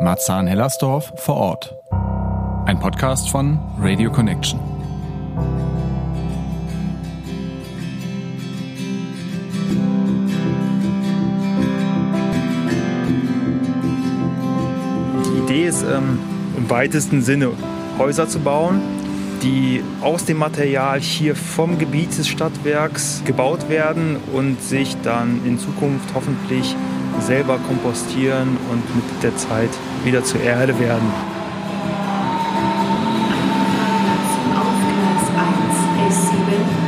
Marzahn-Hellersdorf vor Ort. Ein Podcast von Radio Connection. Die Idee ist ähm, im weitesten Sinne Häuser zu bauen, die aus dem Material hier vom Gebiet des Stadtwerks gebaut werden und sich dann in Zukunft hoffentlich selber kompostieren und mit der Zeit wieder zur Erde werden. Auf Gleis 1, S7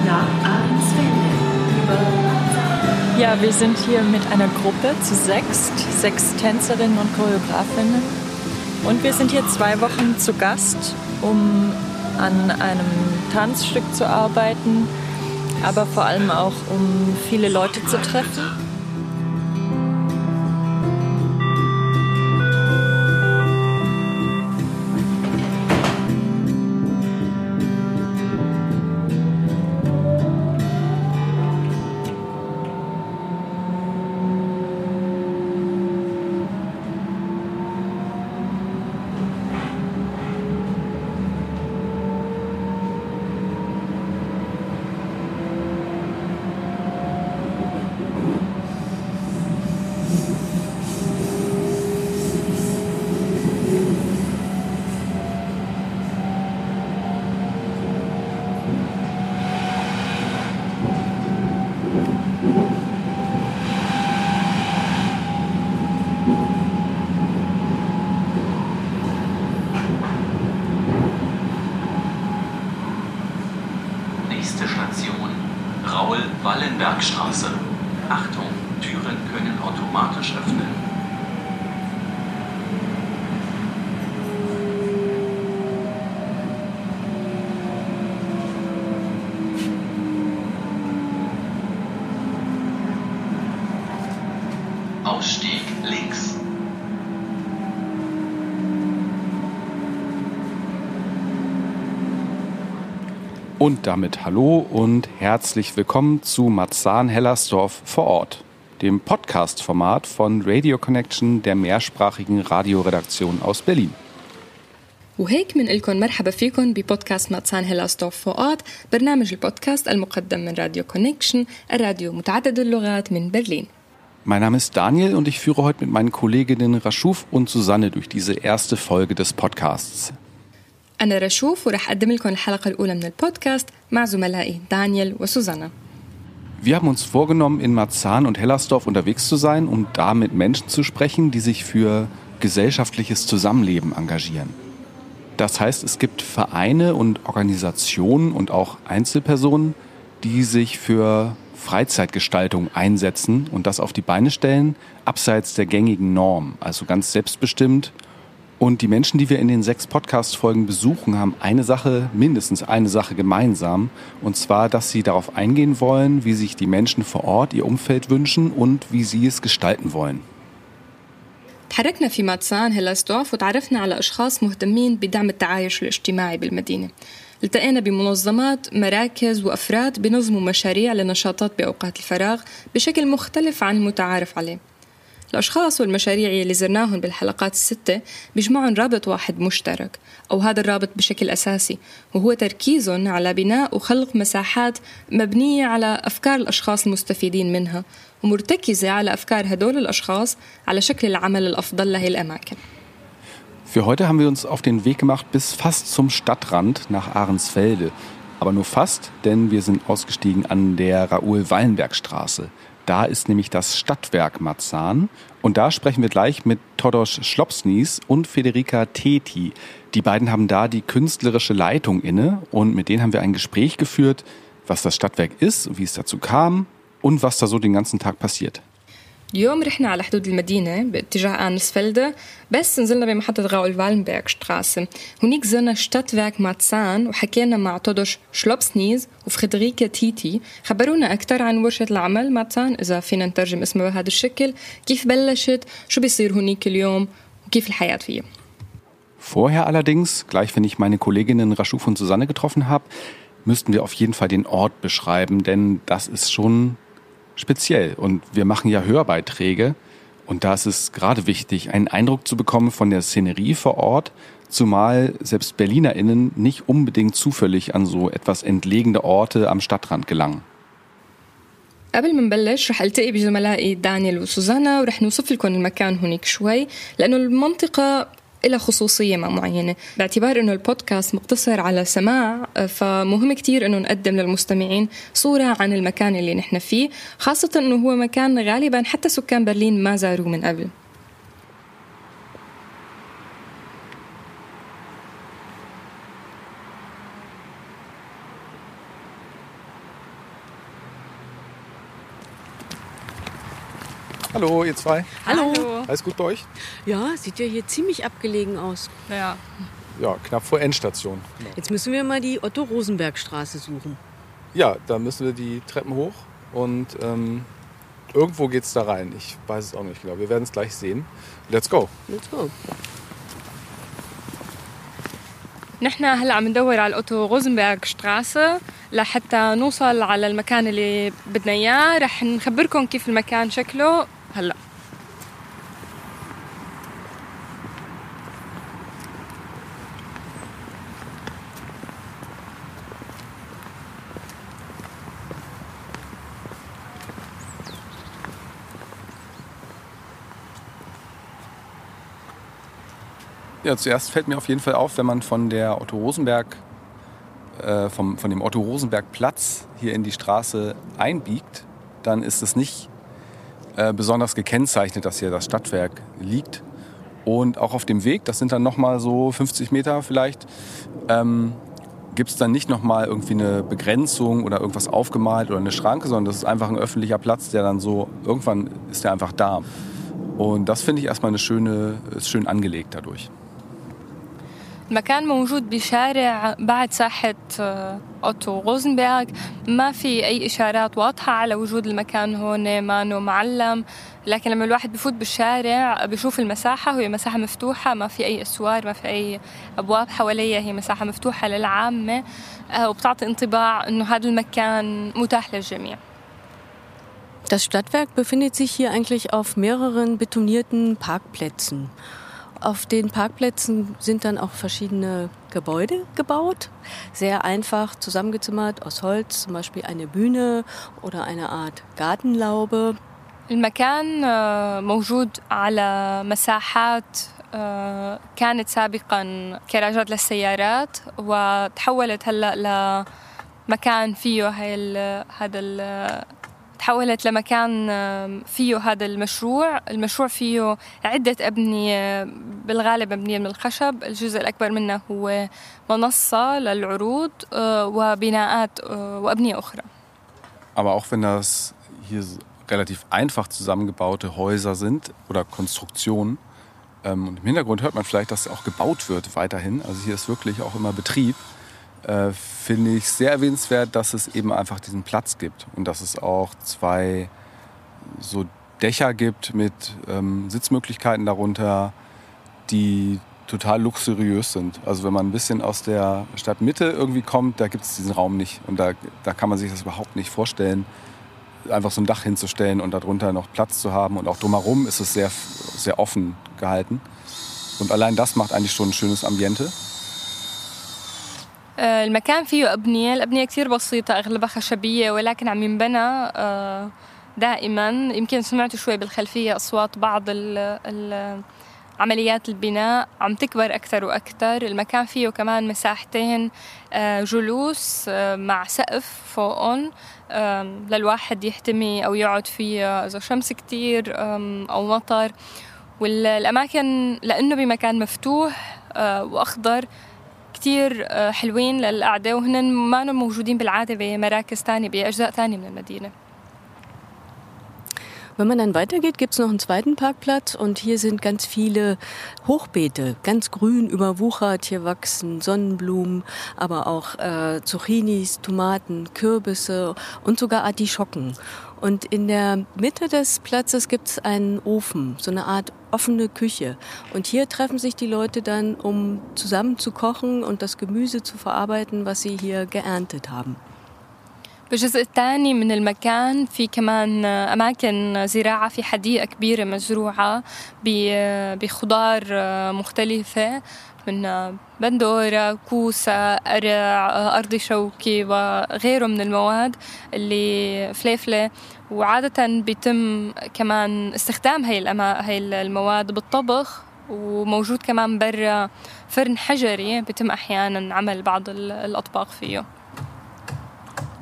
nach Ahrensfelde über Ja, wir sind hier mit einer Gruppe zu sechst, sechs Tänzerinnen und Choreografinnen. Und wir sind hier zwei Wochen zu Gast, um an einem Tanzstück zu arbeiten, aber vor allem auch um viele Leute zu treffen. Nächste Station, Raul-Wallenberg-Straße. Achtung, Türen können automatisch öffnen. Und damit hallo und herzlich willkommen zu Marzahn-Hellersdorf vor Ort, dem Podcast-Format von Radio Connection, der mehrsprachigen Radioredaktion aus Berlin. وهيك بنقلكم مرحبا فيكم ببودكاست ماتسان هيلاستوف فؤاد برنامج البودكاست المقدم من راديو كونكشن الراديو متعدد اللغات من برلين Mein Name ist Daniel und ich führe heute mit meinen Kolleginnen Rashuf und Susanne durch diese erste Folge des Podcasts. أنا رشوف ورح أقدم لكم الحلقة الأولى من البودكاست مع زملائي دانيال وسوزانا Wir haben uns vorgenommen, in Marzahn und Hellersdorf unterwegs zu sein, um da mit Menschen zu sprechen, die sich für gesellschaftliches Zusammenleben engagieren. Das heißt, es gibt Vereine und Organisationen und auch Einzelpersonen, die sich für Freizeitgestaltung einsetzen und das auf die Beine stellen, abseits der gängigen Norm, also ganz selbstbestimmt. Und die Menschen, die wir in den sechs Podcast-Folgen besuchen, haben eine Sache, mindestens eine Sache gemeinsam. Und zwar, dass sie darauf eingehen wollen, wie sich die Menschen vor Ort ihr Umfeld wünschen und wie sie es gestalten wollen. تحركنا في ماتسان هيلاستوف وتعرفنا على أشخاص مهتمين بدعم التعايش الاجتماعي بالمدينة التقينا بمنظمات مراكز وأفراد بنظموا مشاريع لنشاطات بأوقات الفراغ بشكل مختلف عن المتعارف عليه الأشخاص والمشاريع اللي زرناهم بالحلقات الستة بيجمعهم رابط واحد مشترك أو هذا الرابط بشكل أساسي وهو تركيزهم على بناء وخلق مساحات مبنية على أفكار الأشخاص المستفيدين منها ومرتكزة على أفكار هدول الأشخاص على شكل العمل الأفضل لهي الأماكن Für heute haben wir uns auf den Weg gemacht bis fast zum Stadtrand nach Ahrensfelde. Aber nur fast, denn wir sind ausgestiegen an der Raoul-Wallenberg-Straße. Da ist nämlich das Stadtwerk Marzahn. Und da sprechen wir gleich mit Todos Schlopsnies und Federica Teti. Die beiden haben da die künstlerische Leitung inne und mit denen haben wir ein Gespräch geführt, was das Stadtwerk ist, wie es dazu kam und was da so den ganzen Tag passiert. اليوم رحنا على حدود المدينة باتجاه آنسفلدة بس نزلنا بمحطة غاول فالنبرغ شتراسة هناك زرنا شتاتفاك ماتسان وحكينا مع تودوش شلوبسنيز وفريدريكا تيتي خبرونا أكثر عن ورشة العمل ماتسان إذا فينا نترجم اسمها بهذا الشكل كيف بلشت شو بيصير هناك اليوم وكيف الحياة فيها Vorher allerdings, gleich wenn ich meine Kolleginnen Raschuf und Susanne getroffen habe, müssten wir auf jeden Fall den Ort beschreiben, denn das ist schon speziell. Und wir machen ja Hörbeiträge Und da ist es gerade wichtig, einen Eindruck zu bekommen von der Szenerie vor Ort, zumal selbst BerlinerInnen nicht unbedingt zufällig an so etwas entlegene Orte am Stadtrand gelangen. قبل ما نبلش رح التقي بزملائي دانيال وسوزانا ورح نوصف لكم المكان هناك شوي لانه المنطقه لها خصوصية مع معينة باعتبار أنه البودكاست مقتصر على سماع فمهم كتير أنه نقدم للمستمعين صورة عن المكان اللي نحن فيه خاصة أنه هو مكان غالبا حتى سكان برلين ما زاروه من قبل Hallo, ihr zwei. Hallo. Alles gut bei euch? Ja, sieht ja hier ziemlich abgelegen aus. Ja. Ja, knapp vor Endstation. Jetzt müssen wir mal die Otto-Rosenberg-Straße suchen. Ja, da müssen wir die Treppen hoch und ähm, irgendwo geht's da rein. Ich weiß es auch nicht genau. Wir werden es gleich sehen. Let's go. Let's go. نحن هلا عم ندور على الاوتو روزنبرغ شتراسه لحتى نوصل على المكان اللي بدنا اياه رح نخبركم كيف المكان شكله Ja, zuerst fällt mir auf jeden Fall auf, wenn man von der Otto Rosenberg, äh, vom, von dem Otto Rosenberg Platz hier in die Straße einbiegt, dann ist es nicht äh, besonders gekennzeichnet, dass hier das Stadtwerk liegt. Und auch auf dem Weg, das sind dann nochmal so 50 Meter vielleicht, ähm, gibt es dann nicht nochmal irgendwie eine Begrenzung oder irgendwas aufgemalt oder eine Schranke, sondern das ist einfach ein öffentlicher Platz, der dann so, irgendwann ist der einfach da. Und das finde ich erstmal eine schöne, ist schön angelegt dadurch. المكان موجود بشارع بعد ساحة آه، أوتو روزنبرغ ما في أي إشارات واضحة على وجود المكان هون ما إنه معلم. لكن لما الواحد بفوت بالشارع بشوف المساحة هي مساحة مفتوحة ما في أي أسوار ما في أي أبواب حواليها هي مساحة مفتوحة للعامة. آه، وبتعطي انطباع إنه هذا المكان متاح للجميع. Das Stadtwerk befindet sich hier eigentlich auf mehreren betonierten Parkplätzen. Auf den Parkplätzen sind dann auch verschiedene Gebäude gebaut, sehr einfach zusammengezimmert aus Holz, zum Beispiel eine Bühne oder eine Art Gartenlaube. المكان آه، موجود على مساحات آه، كانت سابقا كراجات للسيارات وتحولت هلا لمكان فيه هاي ال هذا ال تحولت لمكان آه، فيه هذا المشروع المشروع فيه عدة أبنية بالغالب مبنية من الخشب الجزء الأكبر منه هو منصة للعروض آه، وبناءات آه، وأبنية أخرى Aber auch wenn das hier so relativ einfach zusammengebaute Häuser sind oder Konstruktionen, ähm, und im Hintergrund hört man vielleicht, dass auch gebaut wird weiterhin. Also hier ist wirklich auch immer Betrieb. Äh, finde ich sehr erwähnenswert, dass es eben einfach diesen Platz gibt und dass es auch zwei so Dächer gibt mit ähm, Sitzmöglichkeiten darunter, die total luxuriös sind. Also wenn man ein bisschen aus der Stadtmitte irgendwie kommt, da gibt es diesen Raum nicht. Und da, da kann man sich das überhaupt nicht vorstellen, einfach so ein Dach hinzustellen und darunter noch Platz zu haben. Und auch drumherum ist es sehr, sehr offen gehalten. Und allein das macht eigentlich schon ein schönes Ambiente. آه، المكان فيه أبنية. الأبنية كتير بسيطة أغلبها خشبية ولكن عم ينبنى آه، دائما. يمكن سمعتوا شوي بالخلفية أصوات بعض ال ال عمليات البناء. عم تكبر أكثر وأكثر. المكان فيه كمان مساحتين آه، جلوس مع سقف فوقهم للواحد يحتمي أو يقعد فيه إذا شمس كتير أو مطر. والأماكن لأنه بمكان مفتوح وأخضر كتير آه، حلوين للقعدة وهن ما موجودين بالعادة بمراكز تانية بأجزاء تانية من المدينة Wenn man dann weitergeht, gibt es noch einen zweiten Parkplatz und hier sind ganz viele Hochbeete, ganz grün überwuchert. Hier wachsen Sonnenblumen, aber auch äh, Zucchinis, Tomaten, Kürbisse und sogar Artischocken. Und in der Mitte des Platzes gibt es einen Ofen, so eine Art offene Küche. Und hier treffen sich die Leute dann, um zusammen zu kochen und das Gemüse zu verarbeiten, was sie hier geerntet haben. بالجزء الثاني من المكان في كمان أماكن زراعة في حديقة كبيرة مزروعة بخضار مختلفة من بندورة كوسة قرع أرضي شوكي وغيره من المواد اللي فليفلة وعادة بيتم كمان استخدام هاي, هاي المواد بالطبخ وموجود كمان برا فرن حجري بيتم أحيانا عمل بعض الأطباق فيه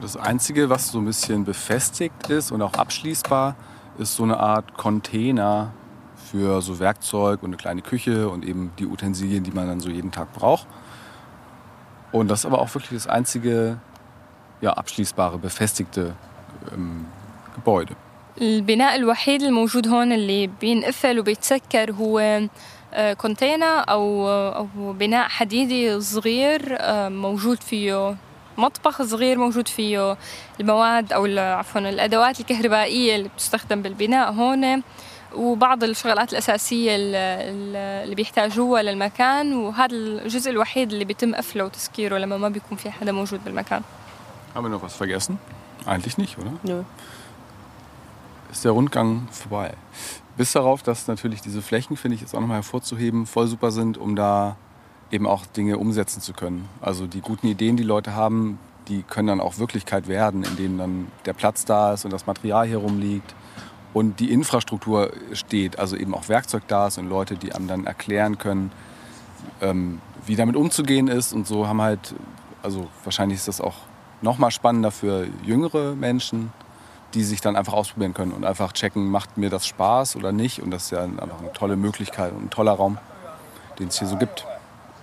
Das Einzige, was so ein bisschen befestigt ist und auch abschließbar, ist so eine Art Container für so Werkzeug und eine kleine Küche und eben die Utensilien, die man dann so jeden Tag braucht. Und das ist aber auch wirklich das einzige ja, abschließbare, befestigte ähm, Gebäude. البناء الوحيد الموجود هون اللي بينقفل وبيتسكر هو كونتينر أو أو بناء حديدي صغير موجود فيه مطبخ صغير موجود فيه المواد أو عفوا الأدوات الكهربائية اللي بتستخدم بالبناء هون وبعض الشغلات الأساسية اللي بيحتاجوها للمكان وهذا الجزء الوحيد اللي بيتم قفله وتسكيره لما ما بيكون في حدا موجود بالمكان. Haben wir noch was vergessen? Eigentlich nicht, oder? Nö. Ist der Rundgang vorbei. Bis darauf, dass natürlich diese Flächen, finde ich, jetzt auch nochmal hervorzuheben, voll super sind, um da eben auch Dinge umsetzen zu können. Also die guten Ideen, die Leute haben, die können dann auch Wirklichkeit werden, indem dann der Platz da ist und das Material hier rumliegt und die Infrastruktur steht, also eben auch Werkzeug da ist und Leute, die einem dann erklären können, ähm, wie damit umzugehen ist und so haben halt, also wahrscheinlich ist das auch noch mal spannender für jüngere Menschen, die sich dann einfach ausprobieren können und einfach checken, macht mir das Spaß oder nicht und das ist ja einfach eine tolle Möglichkeit und ein toller Raum, den es hier so gibt.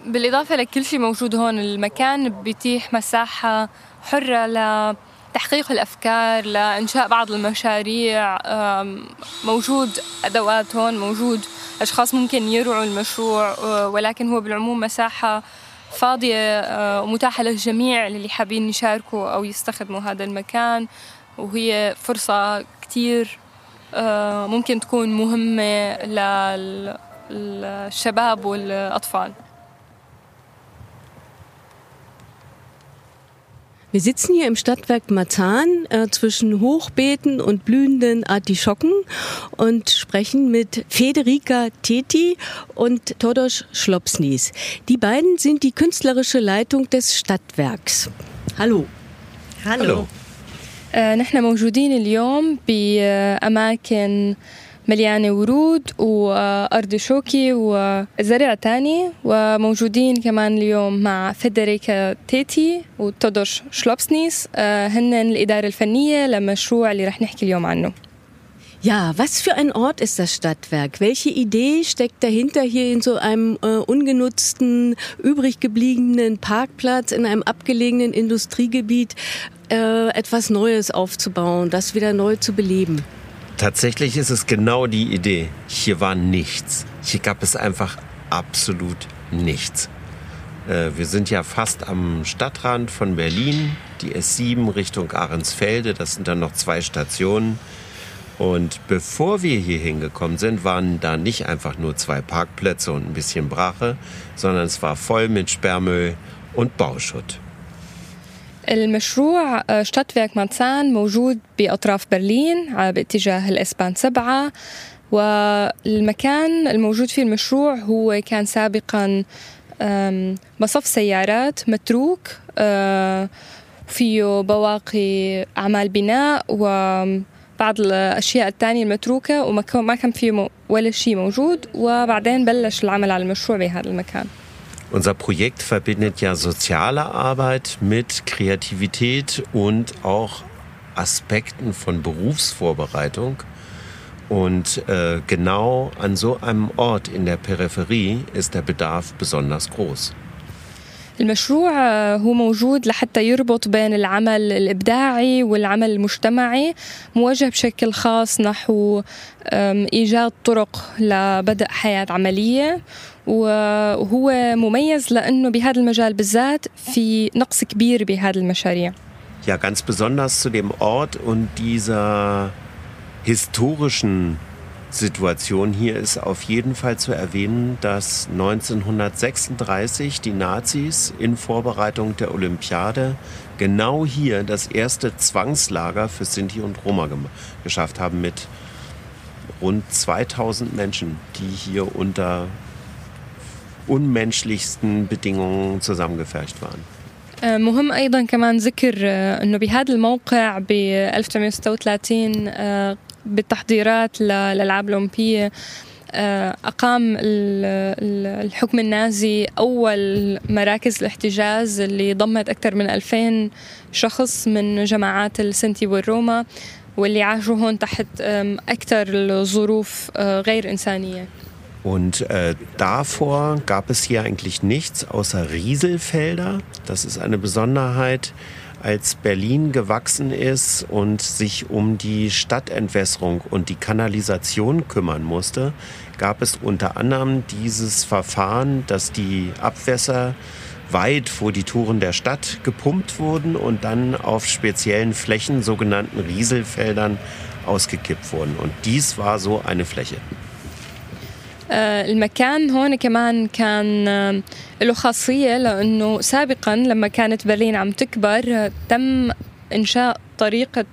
بالإضافة لكل شيء موجود هون المكان بيتيح مساحة حرة ل تحقيق الأفكار لإنشاء بعض المشاريع موجود أدوات هون موجود أشخاص ممكن يرعوا المشروع ولكن هو بالعموم مساحة فاضية ومتاحة للجميع اللي حابين يشاركوا أو يستخدموا هذا المكان وهي فرصة كتير ممكن تكون مهمة للشباب والأطفال Wir sitzen hier im Stadtwerk Marzahn äh, zwischen Hochbeeten und blühenden Artischocken und sprechen mit Federica Teti und Todos Schlopsnies. Die beiden sind die künstlerische Leitung des Stadtwerks. Hallo. Hallo. نحن موجودين اليوم بأماكن مليانة ورود وأرض شوكي وزرع تاني وموجودين كمان اليوم مع فيدريكا تيتي وتودوش شلوبسنيس هن الإدارة الفنية لمشروع اللي رح نحكي اليوم عنه Ja, was für ein Ort ist das Stadtwerk? Welche Idee steckt dahinter, hier in so einem äh, ungenutzten, übrig gebliebenen Parkplatz in einem abgelegenen Industriegebiet Äh, etwas Neues aufzubauen, das wieder neu zu beleben? Tatsächlich ist es genau die Idee. Hier war nichts. Hier gab es einfach absolut nichts. Äh, wir sind ja fast am Stadtrand von Berlin, die S7 Richtung Ahrensfelde. Das sind dann noch zwei Stationen. Und bevor wir hier hingekommen sind, waren da nicht einfach nur zwei Parkplätze und ein bisschen Brache, sondern es war voll mit Sperrmüll und Bauschutt. المشروع شتاتفيرك مانسان موجود بأطراف برلين باتجاه الإسبان سبعة. والمكان الموجود فيه المشروع هو كان سابقا مصف سيارات متروك فيه بواقي أعمال بناء وبعض الأشياء الثانية المتروكة وما كان فيه ولا شيء موجود. وبعدين بلش العمل على المشروع بهذا المكان. Unser Projekt verbindet ja soziale Arbeit mit Kreativität und auch Aspekten von Berufsvorbereitung. Und äh, genau an so einem Ort in der Peripherie ist der Bedarf besonders groß. المشروع هو موجود لحتى يربط بين العمل الإبداعي والعمل المجتمعي موجه بشكل خاص نحو إيجاد طرق لبدء حياة عملية وهو مميز لأنه بهذا المجال بالذات في نقص كبير بهذه المشاريع Ja, ganz besonders zu dem Ort und dieser historischen Situation hier ist auf jeden Fall zu erwähnen, dass 1936 die Nazis in Vorbereitung der Olympiade genau hier das erste Zwangslager für Sinti und Roma geschafft haben mit rund 2000 Menschen, die hier unter unmenschlichsten Bedingungen zusammengefercht waren. مهم أيضا كمان ذكر إنه بهذا الموقع ب 1936 بالتحضيرات للألعاب الأولمبية أقام الحكم النازي أول مراكز الاحتجاز اللي ضمت أكثر من 2000 شخص من جماعات السنتي والروما واللي عاشوا هون تحت أكثر الظروف غير إنسانية. Und äh, davor gab es hier eigentlich nichts außer Rieselfelder. Das ist eine Besonderheit, als Berlin gewachsen ist und sich um die Stadtentwässerung und die Kanalisation kümmern musste, gab es unter anderem dieses Verfahren, dass die Abwässer weit vor die Touren der Stadt gepumpt wurden und dann auf speziellen Flächen, sogenannten Rieselfeldern, ausgekippt wurden. Und dies war so eine Fläche. المكان هون كمان كان له خاصية لأنه سابقا لما كانت برلين عم تكبر تم إنشاء طريقة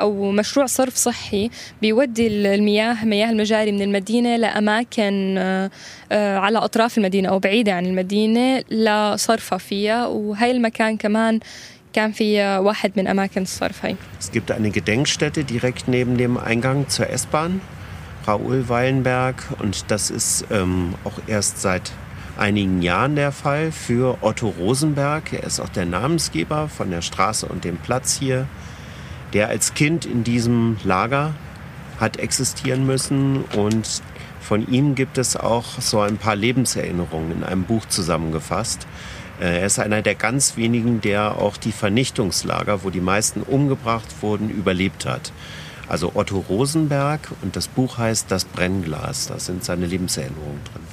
أو مشروع صرف صحي بيودي المياه مياه المجاري من المدينة لأماكن على أطراف المدينة أو بعيدة عن المدينة لصرفها فيها وهي المكان كمان كان في واحد من أماكن الصرف هاي. Es gibt eine Gedenkstätte direkt neben dem Eingang zur S-Bahn. Raoul Wallenberg und das ist ähm, auch erst seit einigen Jahren der Fall für Otto Rosenberg. Er ist auch der Namensgeber von der Straße und dem Platz hier, der als Kind in diesem Lager hat existieren müssen und von ihm gibt es auch so ein paar Lebenserinnerungen in einem Buch zusammengefasst. Er ist einer der ganz wenigen, der auch die Vernichtungslager, wo die meisten umgebracht wurden, überlebt hat. Also Otto Rosenberg und das Buch heißt Das Brennglas. Da sind seine Lebenserinnerungen drin.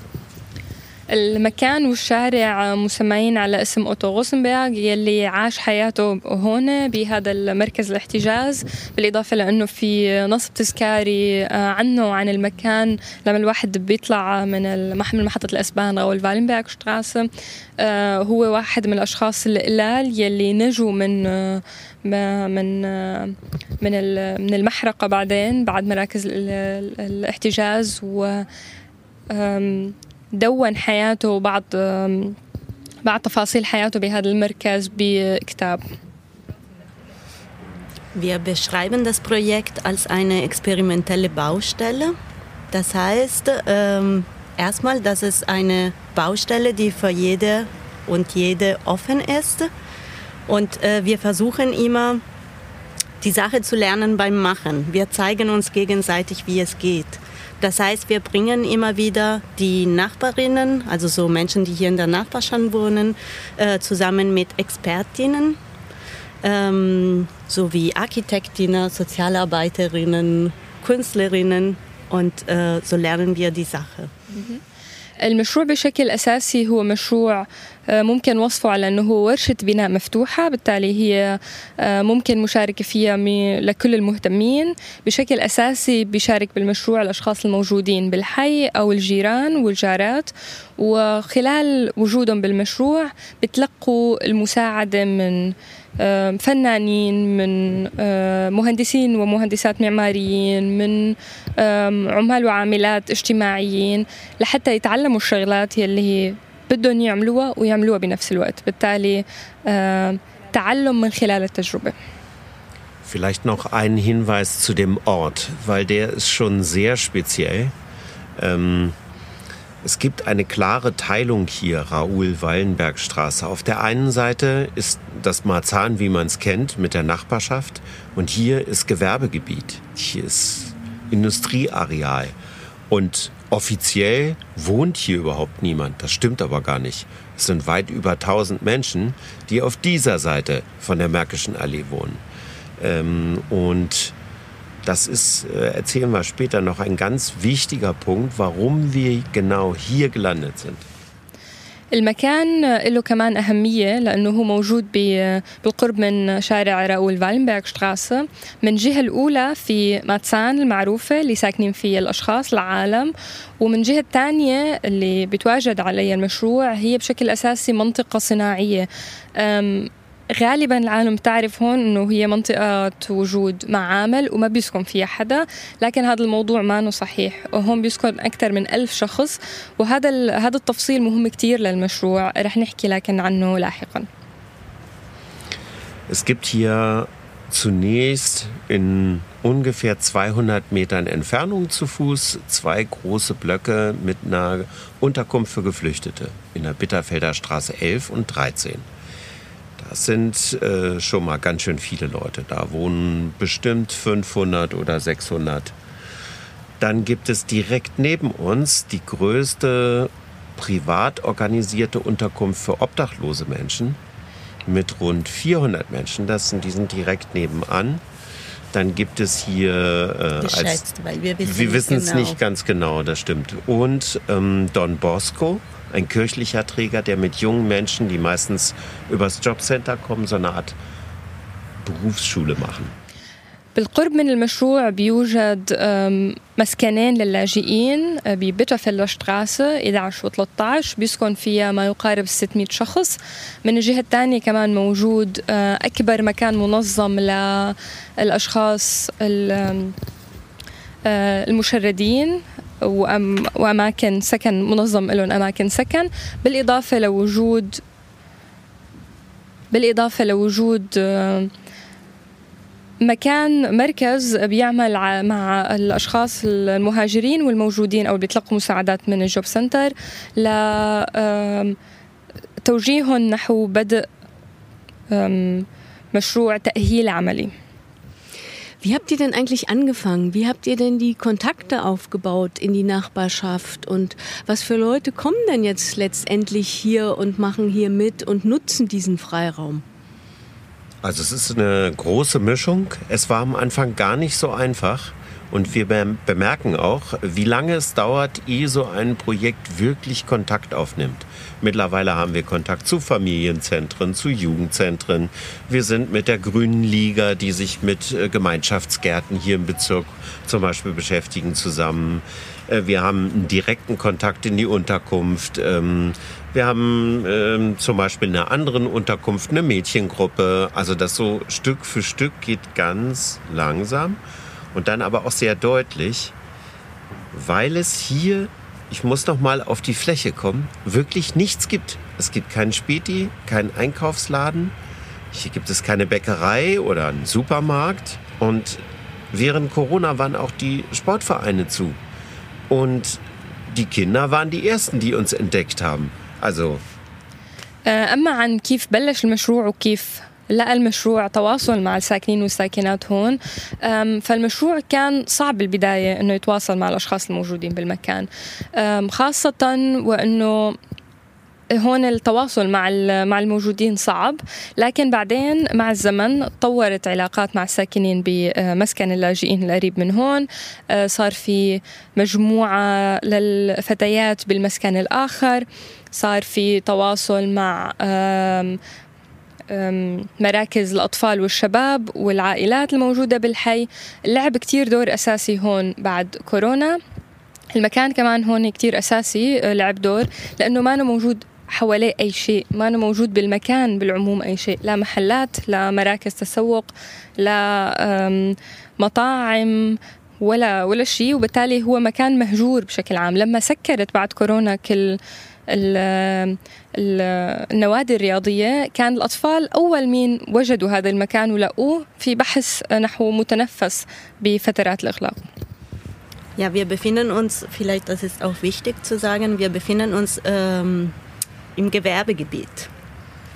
المكان والشارع مسميين على اسم أوتو غوسنبرغ يلي عاش حياته هون بهذا المركز الاحتجاز بالإضافة لأنه في نصب تذكاري عنه وعن المكان لما الواحد بيطلع من من محطة الأسبان أو الفالنبرغ شتراسه هو واحد من الأشخاص القلال يلي نجوا من من من من المحرقة بعدين بعد مراكز الاحتجاز و دون حياته وبعض بعض تفاصيل حياته بهذا المركز بكتاب. Wir beschreiben das Projekt als eine experimentelle Baustelle. Das heißt, ähm, erstmal, dass es eine Baustelle, die für jede und jede offen ist. Und äh, wir versuchen immer, die Sache zu lernen beim Machen. Wir zeigen uns gegenseitig, wie es geht. Das heißt, wir bringen immer wieder die Nachbarinnen, also so Menschen, die hier in der Nachbarschaft wohnen, äh, zusammen mit Expertinnen, ähm, sowie Architektinnen, Sozialarbeiterinnen, Künstlerinnen und äh, so lernen wir die Sache. Mhm. المشروع بشكل أساسي هو مشروع ممكن وصفه على أنه هو ورشة بناء مفتوحة بالتالي هي ممكن مشاركة فيها لكل المهتمين بشكل أساسي بيشارك بالمشروع الأشخاص الموجودين بالحي أو الجيران والجارات وخلال وجودهم بالمشروع بتلقوا المساعدة من فنانين من مهندسين ومهندسات معماريين من عمال وعاملات اجتماعيين لحتى يتعلموا الشغلات يلي هي بدهم يعملوها ويعملوها بنفس الوقت بالتالي تعلم من خلال التجربة Vielleicht noch ein Hinweis zu dem Ort, weil der ist schon sehr speziell. Ähm, es gibt eine klare Teilung hier, Raoul-Wallenberg-Straße. Auf der einen Seite ist das Marzahn, wie man es kennt, mit der Nachbarschaft. Und hier ist Gewerbegebiet. Hier ist Industrieareal. Und offiziell wohnt hier überhaupt niemand. Das stimmt aber gar nicht. Es sind weit über 1000 Menschen, die auf dieser Seite von der Märkischen Allee wohnen. Ähm, und das ist, äh, erzählen wir später noch, ein ganz wichtiger Punkt, warum wir genau hier gelandet sind. المكان له كمان أهمية لأنه هو موجود بالقرب من شارع راؤول فالنبرغ شتراسة. من جهة الأولى في ماتسان المعروفة اللي ساكنين فيها الأشخاص العالم. ومن جهة الثانية اللي بتواجد عليها المشروع هي بشكل أساسي منطقة صناعية. غالبا العالم تعرف هون انه هي منطقة وجود معامل وما بيسكن فيها حدا لكن هذا الموضوع ما صحيح وهون بيسكن اكثر من ألف شخص وهذا هذا التفصيل مهم كتير للمشروع رح نحكي لكن عنه لاحقا Es gibt hier zunächst in ungefähr 200 Metern Entfernung zu Fuß zwei große Blöcke mit einer Unterkunft für Geflüchtete in der Bitterfelder Straße 11 und 13. Das sind äh, schon mal ganz schön viele Leute. Da wohnen bestimmt 500 oder 600. Dann gibt es direkt neben uns die größte privat organisierte Unterkunft für obdachlose Menschen mit rund 400 Menschen. Das sind, die sind direkt nebenan. Dann gibt es hier äh, Geschätzt, als, weil wir wissen, wir es genau. nicht ganz genau, das stimmt. Und ähm, Don Bosco, ein kirchlicher Träger, der mit jungen Menschen, die meistens übers Jobcenter kommen, so eine Art Berufsschule machen. بالقرب من المشروع بيوجد مسكنين للاجئين ببيترفيل شتراسة 11 و 13 بيسكن فيها ما يقارب 600 شخص من الجهة الثانية كمان موجود أكبر مكان منظم للأشخاص المشردين وأماكن سكن منظم لهم أماكن سكن. بالإضافة لوجود بالإضافة لوجود مكان مركز بيعمل مع الأشخاص المهاجرين والموجودين أو بيتلقوا مساعدات من الجوب سنتر لتوجيههم نحو بدء مشروع تأهيل عملي. Wie habt ihr denn eigentlich angefangen? Wie habt ihr denn die Kontakte aufgebaut in die Nachbarschaft? Und was für Leute kommen denn jetzt letztendlich hier und machen hier mit und nutzen diesen Freiraum? Also es ist eine große Mischung. Es war am Anfang gar nicht so einfach. Und wir bemerken auch, wie lange es dauert, ehe so ein Projekt wirklich Kontakt aufnimmt. Mittlerweile haben wir Kontakt zu Familienzentren, zu Jugendzentren. Wir sind mit der Grünen Liga, die sich mit äh, Gemeinschaftsgärten hier im Bezirk zum Beispiel beschäftigen, zusammen. Äh, wir haben einen direkten Kontakt in die Unterkunft. Ähm, wir haben ähm, zum Beispiel in einer anderen Unterkunft eine Mädchengruppe. Also das so Stück für Stück geht ganz langsam und dann aber auch sehr deutlich, weil es hier, ich muss noch mal auf die Fläche kommen, wirklich nichts gibt. Es gibt keinen Späti, keinen Einkaufsladen. Hier gibt es keine Bäckerei oder einen Supermarkt. Und während Corona waren auch die Sportvereine zu. Und die Kinder waren die ersten, die uns entdeckt haben. Also أما عن كيف بلش المشروع وكيف لقى المشروع تواصل مع الساكنين والساكنات هون. فالمشروع كان صعب بالبداية أنه يتواصل مع الأشخاص الموجودين بالمكان. خاصة وأنه هون التواصل مع مع الموجودين صعب لكن بعدين مع الزمن تطورت علاقات مع الساكنين بمسكن اللاجئين القريب من هون. صار في مجموعة للفتيات بالمسكن الآخر. صار في تواصل مع مراكز الأطفال والشباب والعائلات الموجودة بالحي. لعب كتير دور أساسي هون بعد كورونا. المكان كمان هون كتير أساسي لعب دور لأنه ما موجود حواليه أي شيء. ما موجود بالمكان بالعموم أي شيء. لا محلات لا مراكز تسوق لا مطاعم ولا ولا شيء. وبالتالي هو مكان مهجور بشكل عام. لما سكرت بعد كورونا كل النوادي الرياضية كان الأطفال أول مين وجدوا هذا المكان ولقوه في بحث نحو متنفس بفترات الإغلاق Ja, wir befinden uns, vielleicht das ist auch wichtig zu sagen, wir befinden uns ähm, im Gewerbegebiet.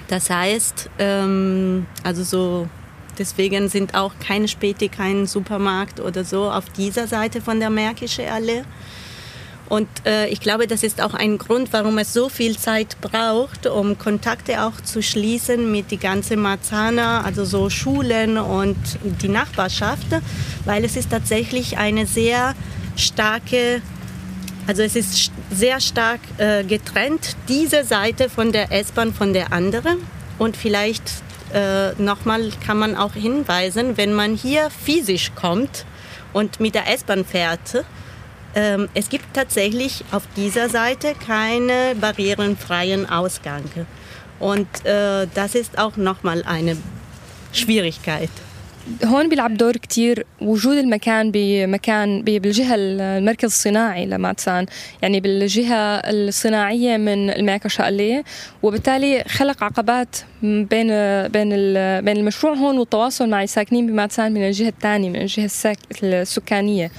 Das heißt, ähm, also so, deswegen sind auch keine Späti, kein Supermarkt oder so auf dieser Seite von der Märkische Allee. und äh, ich glaube, das ist auch ein Grund, warum es so viel Zeit braucht, um Kontakte auch zu schließen mit die ganze Marzana, also so Schulen und die Nachbarschaft, weil es ist tatsächlich eine sehr starke Also es ist sehr stark äh, getrennt, diese Seite von der S-Bahn von der anderen. Und vielleicht äh, nochmal kann man auch hinweisen, wenn man hier physisch kommt und mit der S-Bahn fährt, ähm, es gibt tatsächlich auf dieser Seite keine barrierenfreien Ausgang. Und äh, das ist auch nochmal eine Schwierigkeit. هون بيلعب دور كتير وجود المكان بمكان بالجهة المركز الصناعي لماتسان يعني بالجهة الصناعية من المعكشة وبالتالي خلق عقبات بين بين بين المشروع هون والتواصل مع الساكنين بماتسان من الجهة الثانية من الجهة السكانية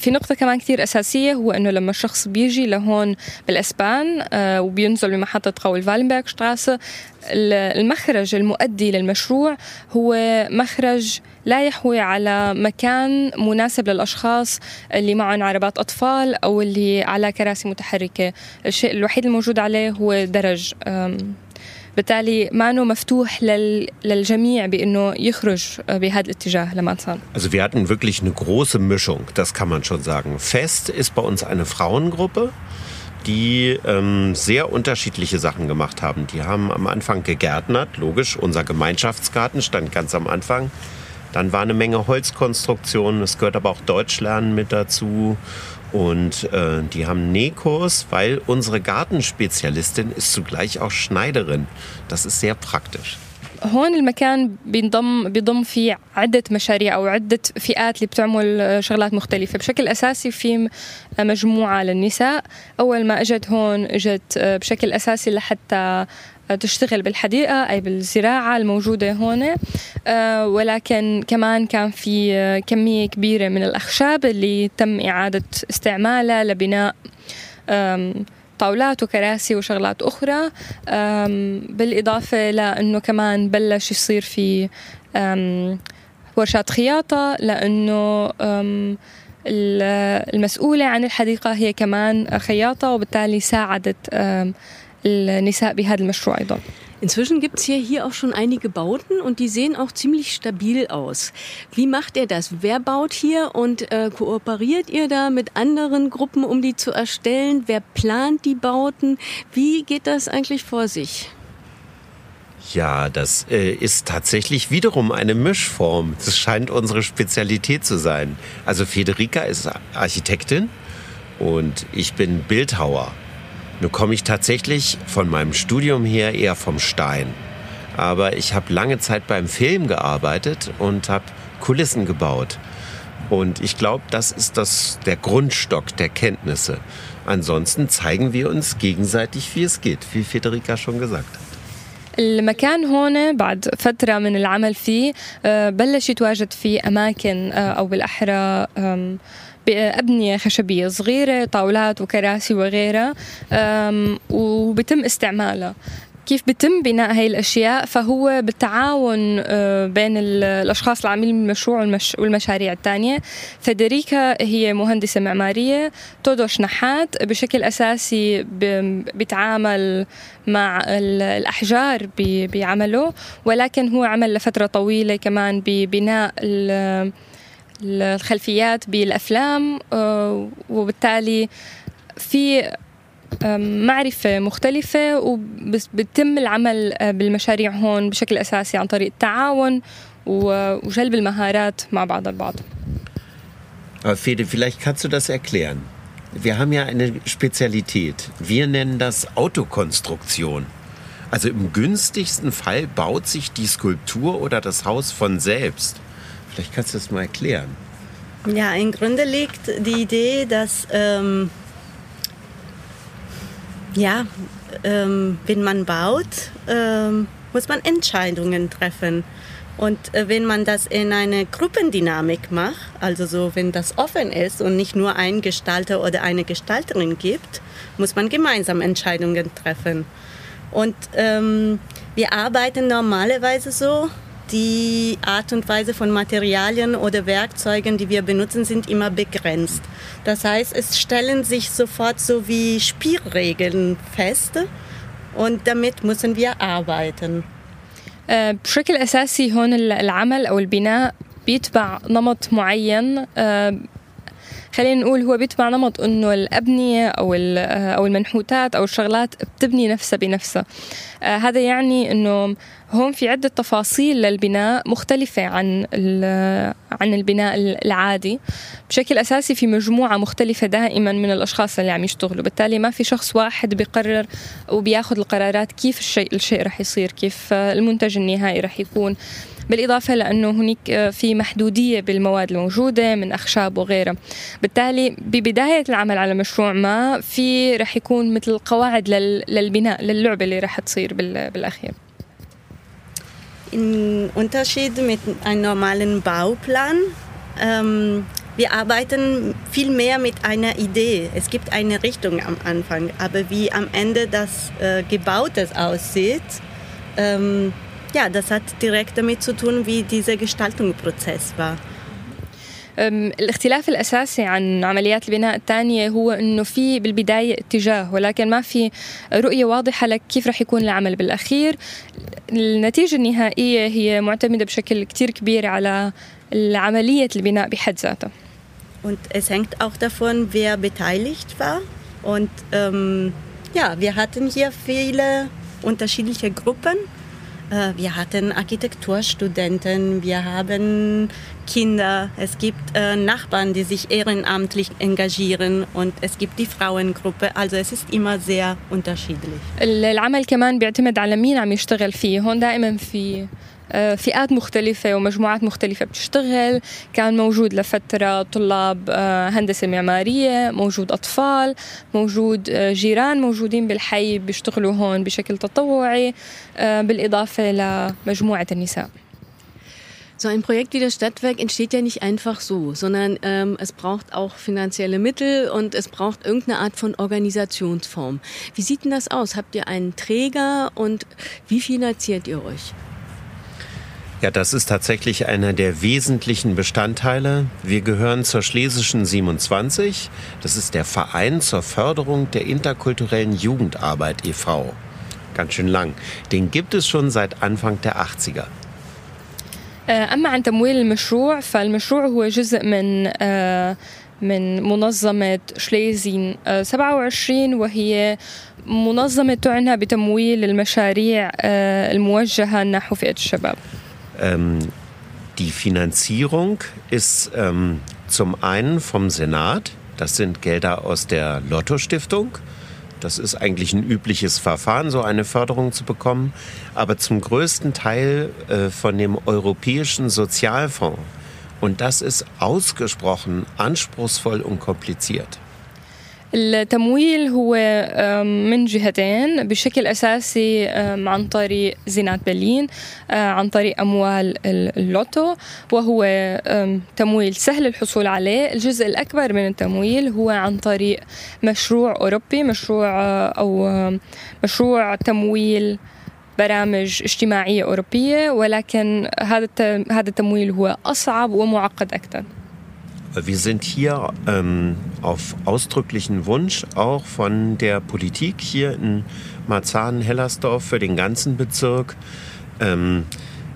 في نقطة كمان كثير أساسية هو إنه لما الشخص بيجي لهون بالإسبان آه، وبينزل بمحطة قوي فالنبرغ شتراسة المخرج المؤدي للمشروع هو مخرج لا يحوي على مكان مناسب للأشخاص اللي معهم عربات أطفال أو اللي على كراسي متحركة. الشيء الوحيد الموجود عليه هو درج بالتالي مانو مفتوح لل, للجميع بانه يخرج بهذا الاتجاه لمانسان. Also wir hatten wirklich eine große Mischung, das kann man schon sagen. Fest ist bei uns eine Frauengruppe, die ähm, sehr unterschiedliche Sachen gemacht haben. Die haben am Anfang gegärtnert, logisch, unser Gemeinschaftsgarten stand ganz am Anfang. Dann war eine Menge Holzkonstruktion, es gehört aber auch Deutschlernen mit dazu und äh, die haben Nähkurs, weil unsere Gartenspezialistin ist zugleich auch Schneiderin. Das ist sehr praktisch. هون المكان بينضم بيضم فيه عدة مشاريع أو عدة فئات اللي بتعمل شغلات مختلفة بشكل أساسي في مجموعة للنساء أول ما أجت هون أجت بشكل أساسي لحتى تشتغل بالحديقة أي بالزراعة الموجودة هون. آه، ولكن كمان كان في آه، كمية كبيرة من الأخشاب اللي تم إعادة استعمالها لبناء طاولات وكراسي وشغلات أخرى. بالإضافة لأنه كمان بلش يصير في ورشات خياطة لأنه المسؤولة عن الحديقة هي كمان خياطة وبالتالي ساعدت النساء بهذا المشروع أيضا Inzwischen gibt es hier, hier auch schon einige Bauten und die sehen auch ziemlich stabil aus. Wie macht ihr das? Wer baut hier und äh, kooperiert ihr da mit anderen Gruppen, um die zu erstellen? Wer plant die Bauten? Wie geht das eigentlich vor sich? Ja, das äh, ist tatsächlich wiederum eine Mischform. Das scheint unsere Spezialität zu sein. Also Federica ist Architektin und ich bin Bildhauer. Nun komme ich tatsächlich von meinem Studium her eher vom Stein. Aber ich habe lange Zeit beim Film gearbeitet und habe Kulissen gebaut. Und ich glaube, das ist das, der Grundstock der Kenntnisse. Ansonsten zeigen wir uns gegenseitig, wie es geht, wie Federica schon gesagt hat. المكان هون بعد فترة من العمل فيه بلش يتواجد فيه أماكن أو بالأحرى بأبنية خشبية صغيرة طاولات وكراسي وغيرها وبتم استعمالها. كيف بتم بناء هاي الأشياء؟ فهو بالتعاون آه، بين الأشخاص العاملين بالمشروع والمشاريع الثانية فدريكا هي مهندسة معمارية تودوش نحات. بشكل أساسي بيتعامل مع الأحجار بعمله ولكن هو عمل لفترة طويلة كمان ببناء الخلفيات بالافلام آه، وبالتالي في معرفة مختلفة وبتم العمل آه، بالمشاريع هون بشكل أساسي عن طريق التعاون وجلب المهارات مع بعض البعض. Fede, vielleicht kannst du das erklären. Wir haben ja eine Spezialität. Wir nennen das Autokonstruktion. Also im günstigsten Fall baut sich die Skulptur oder das Haus von selbst. Vielleicht kannst du das mal erklären. Ja, im Grunde liegt die Idee, dass ähm, ja, ähm, wenn man baut, ähm, muss man Entscheidungen treffen. Und äh, wenn man das in eine Gruppendynamik macht, also so, wenn das offen ist und nicht nur ein Gestalter oder eine Gestalterin gibt, muss man gemeinsam Entscheidungen treffen. Und ähm, wir arbeiten normalerweise so, die Art und Weise von Materialien oder Werkzeugen, die wir benutzen, sind immer begrenzt. Das heißt, es stellen sich sofort so wie Spielregeln fest und damit müssen wir arbeiten. بشكل أساسي هون العمل أو البناء بيتبع نمط معين خلينا نقول هو بيتبع نمط انه الابنيه او او المنحوتات او الشغلات بتبني نفسها بنفسها هذا يعني انه هون في عدة تفاصيل للبناء مختلفة عن عن البناء العادي. بشكل أساسي في مجموعة مختلفة دائما من الأشخاص اللي عم يشتغلوا. بالتالي ما في شخص واحد بيقرر وبياخذ القرارات كيف الشيء الشيء رح يصير كيف المنتج النهائي رح يكون. بالإضافة لأنه هناك في محدودية بالمواد الموجودة من أخشاب وغيرها. بالتالي ببداية العمل على مشروع ما في رح يكون مثل قواعد للبناء للعبة اللي رح تصير بالأخير. In Unterschied mit einem normalen Bauplan, ähm, wir arbeiten viel mehr mit einer Idee. Es gibt eine Richtung am Anfang, aber wie am Ende das äh, Gebautes aussieht, ähm, ja, das hat direkt damit zu tun, wie dieser Gestaltungsprozess war. الاختلاف الأساسي عن عمليات البناء الثانية هو إنه في بالبداية اتجاه ولكن ما في رؤية واضحة لك كيف رح يكون العمل بالأخير النتيجة النهائية هي معتمدة بشكل كتير كبير على عمليه البناء بحد ذاتها Und es hängt auch davon, wer beteiligt war. Und ähm, ja, wir hatten hier viele unterschiedliche Gruppen. Äh, wir hatten Architekturstudenten, wir haben Kinder, es gibt äh, Nachbarn, die sich ehrenamtlich engagieren und es gibt die Frauengruppe. Also es ist immer sehr unterschiedlich. العمل كمان بيعتمد على مين عم يشتغل فيه هون دائما في فئات مختلفة ومجموعات مختلفة بتشتغل كان موجود لفترة طلاب هندسة معمارية موجود أطفال موجود جيران موجودين بالحي بيشتغلوا هون بشكل تطوعي بالإضافة لمجموعة النساء So ein Projekt wie das Stadtwerk entsteht ja nicht einfach so, sondern ähm, es braucht auch finanzielle Mittel und es braucht irgendeine Art von Organisationsform. Wie sieht denn das aus? Habt ihr einen Träger und wie finanziert ihr euch? Ja, das ist tatsächlich einer der wesentlichen Bestandteile. Wir gehören zur Schlesischen 27. Das ist der Verein zur Förderung der interkulturellen Jugendarbeit e.V. Ganz schön lang. Den gibt es schon seit Anfang der 80er. أما عن تمويل المشروع فالمشروع هو جزء من من منظمة شليزين 27 وهي منظمة تعنى بتمويل المشاريع الموجهة نحو فئة الشباب. ähm, die Finanzierung ist ähm, zum einen vom Senat, das sind Gelder aus der Lotto-Stiftung. Das ist eigentlich ein übliches Verfahren, so eine Förderung zu bekommen, aber zum größten Teil äh, von dem Europäischen Sozialfonds. Und das ist ausgesprochen anspruchsvoll und kompliziert. التمويل هو من جهتين بشكل أساسي عن طريق زينات برلين عن طريق أموال اللوتو وهو تمويل سهل الحصول عليه. الجزء الأكبر من التمويل هو عن طريق مشروع أوروبي مشروع أو مشروع تمويل برامج اجتماعية أوروبية ولكن هذا هذا التمويل هو أصعب ومعقد أكثر. Wir sind hier ähm, auf ausdrücklichen Wunsch auch von der Politik hier in Marzahn-Hellersdorf für den ganzen Bezirk, ähm,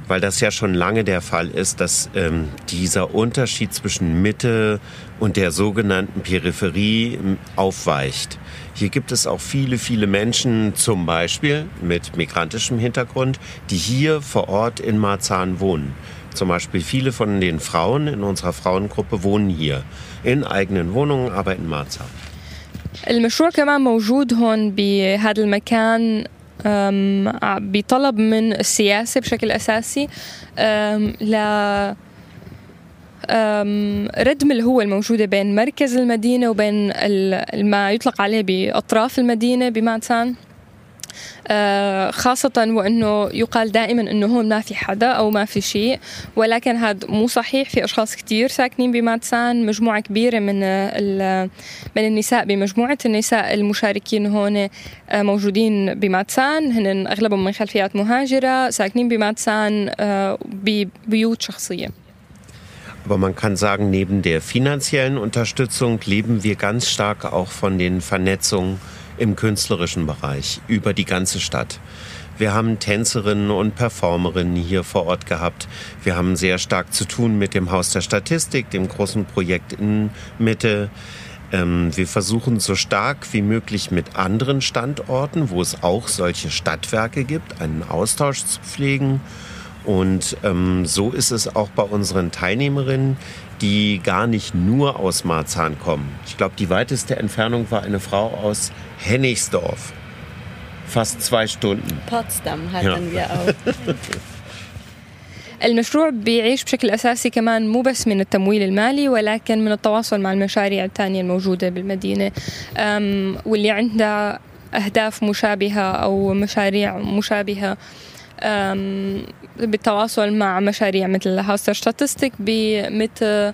weil das ja schon lange der Fall ist, dass ähm, dieser Unterschied zwischen Mitte und der sogenannten Peripherie aufweicht. Hier gibt es auch viele, viele Menschen, zum Beispiel mit migrantischem Hintergrund, die hier vor Ort in Marzahn wohnen. Zum Beispiel viele von den Frauen in unserer Frauengruppe wohnen hier in eigenen Wohnungen, aber in Marzahn. المشروع كمان موجود هون بهذا المكان بطلب من السياسة بشكل أساسي ل ردم الهوة الموجودة بين مركز المدينة وبين ما يطلق عليه بأطراف المدينة بمعتان خاصة وأنه يقال دائما أنه هون ما في حدا أو ما في شيء ولكن هذا مو صحيح. في أشخاص كتير ساكنين بماتسان مجموعة كبيرة من من النساء بمجموعة النساء المشاركين هون موجودين بماتسان. هن أغلبهم من خلفيات مهاجرة ساكنين بماتسان ببيوت شخصية. Aber man kann sagen, neben der finanziellen Unterstützung leben wir ganz stark auch von den Vernetzungen im künstlerischen Bereich über die ganze Stadt. Wir haben Tänzerinnen und Performerinnen hier vor Ort gehabt. Wir haben sehr stark zu tun mit dem Haus der Statistik, dem großen Projekt in Mitte. Ähm, wir versuchen so stark wie möglich mit anderen Standorten, wo es auch solche Stadtwerke gibt, einen Austausch zu pflegen. Und ähm, so ist es auch bei unseren Teilnehmerinnen, die gar nicht nur aus Marzahn kommen. Ich glaube, die weiteste Entfernung war eine Frau aus Hennigsdorf fast zwei Stunden. Potsdam hatten wir auch. المشروع بيعيش بشكل أساسي كمان مو بس من التمويل المالي ولكن من التواصل مع المشاريع الثانية الموجودة بالمدينة واللي عندها أهداف مشابهة أو مشاريع مشابهة بالتواصل مع مشاريع مثل هاوستر ستاتستيك بمثل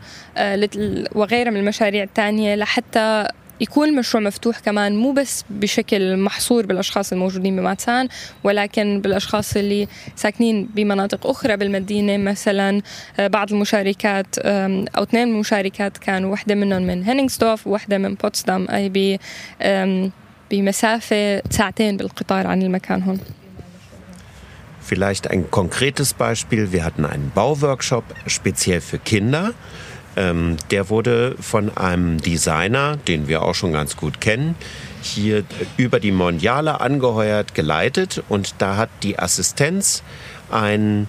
وغيرها من المشاريع الثانية لحتى يكون المشروع مفتوح كمان مو بس بشكل محصور بالأشخاص الموجودين بماتسان ولكن بالأشخاص اللي ساكنين بمناطق أخرى بالمدينة. مثلا بعض المشاركات أو اثنين من المشاركات كانوا وحدة منهم من هينينغستوف ووحده من بوتسدام أي ب بمسافة ساعتين بالقطار عن المكان هون. Vielleicht ein konkretes Beispiel. Wir hatten einen Bauworkshop speziell für Kinder. Ähm, der wurde von einem Designer, den wir auch schon ganz gut kennen, hier über die Mondiale angeheuert, geleitet. Und da hat die Assistenz ein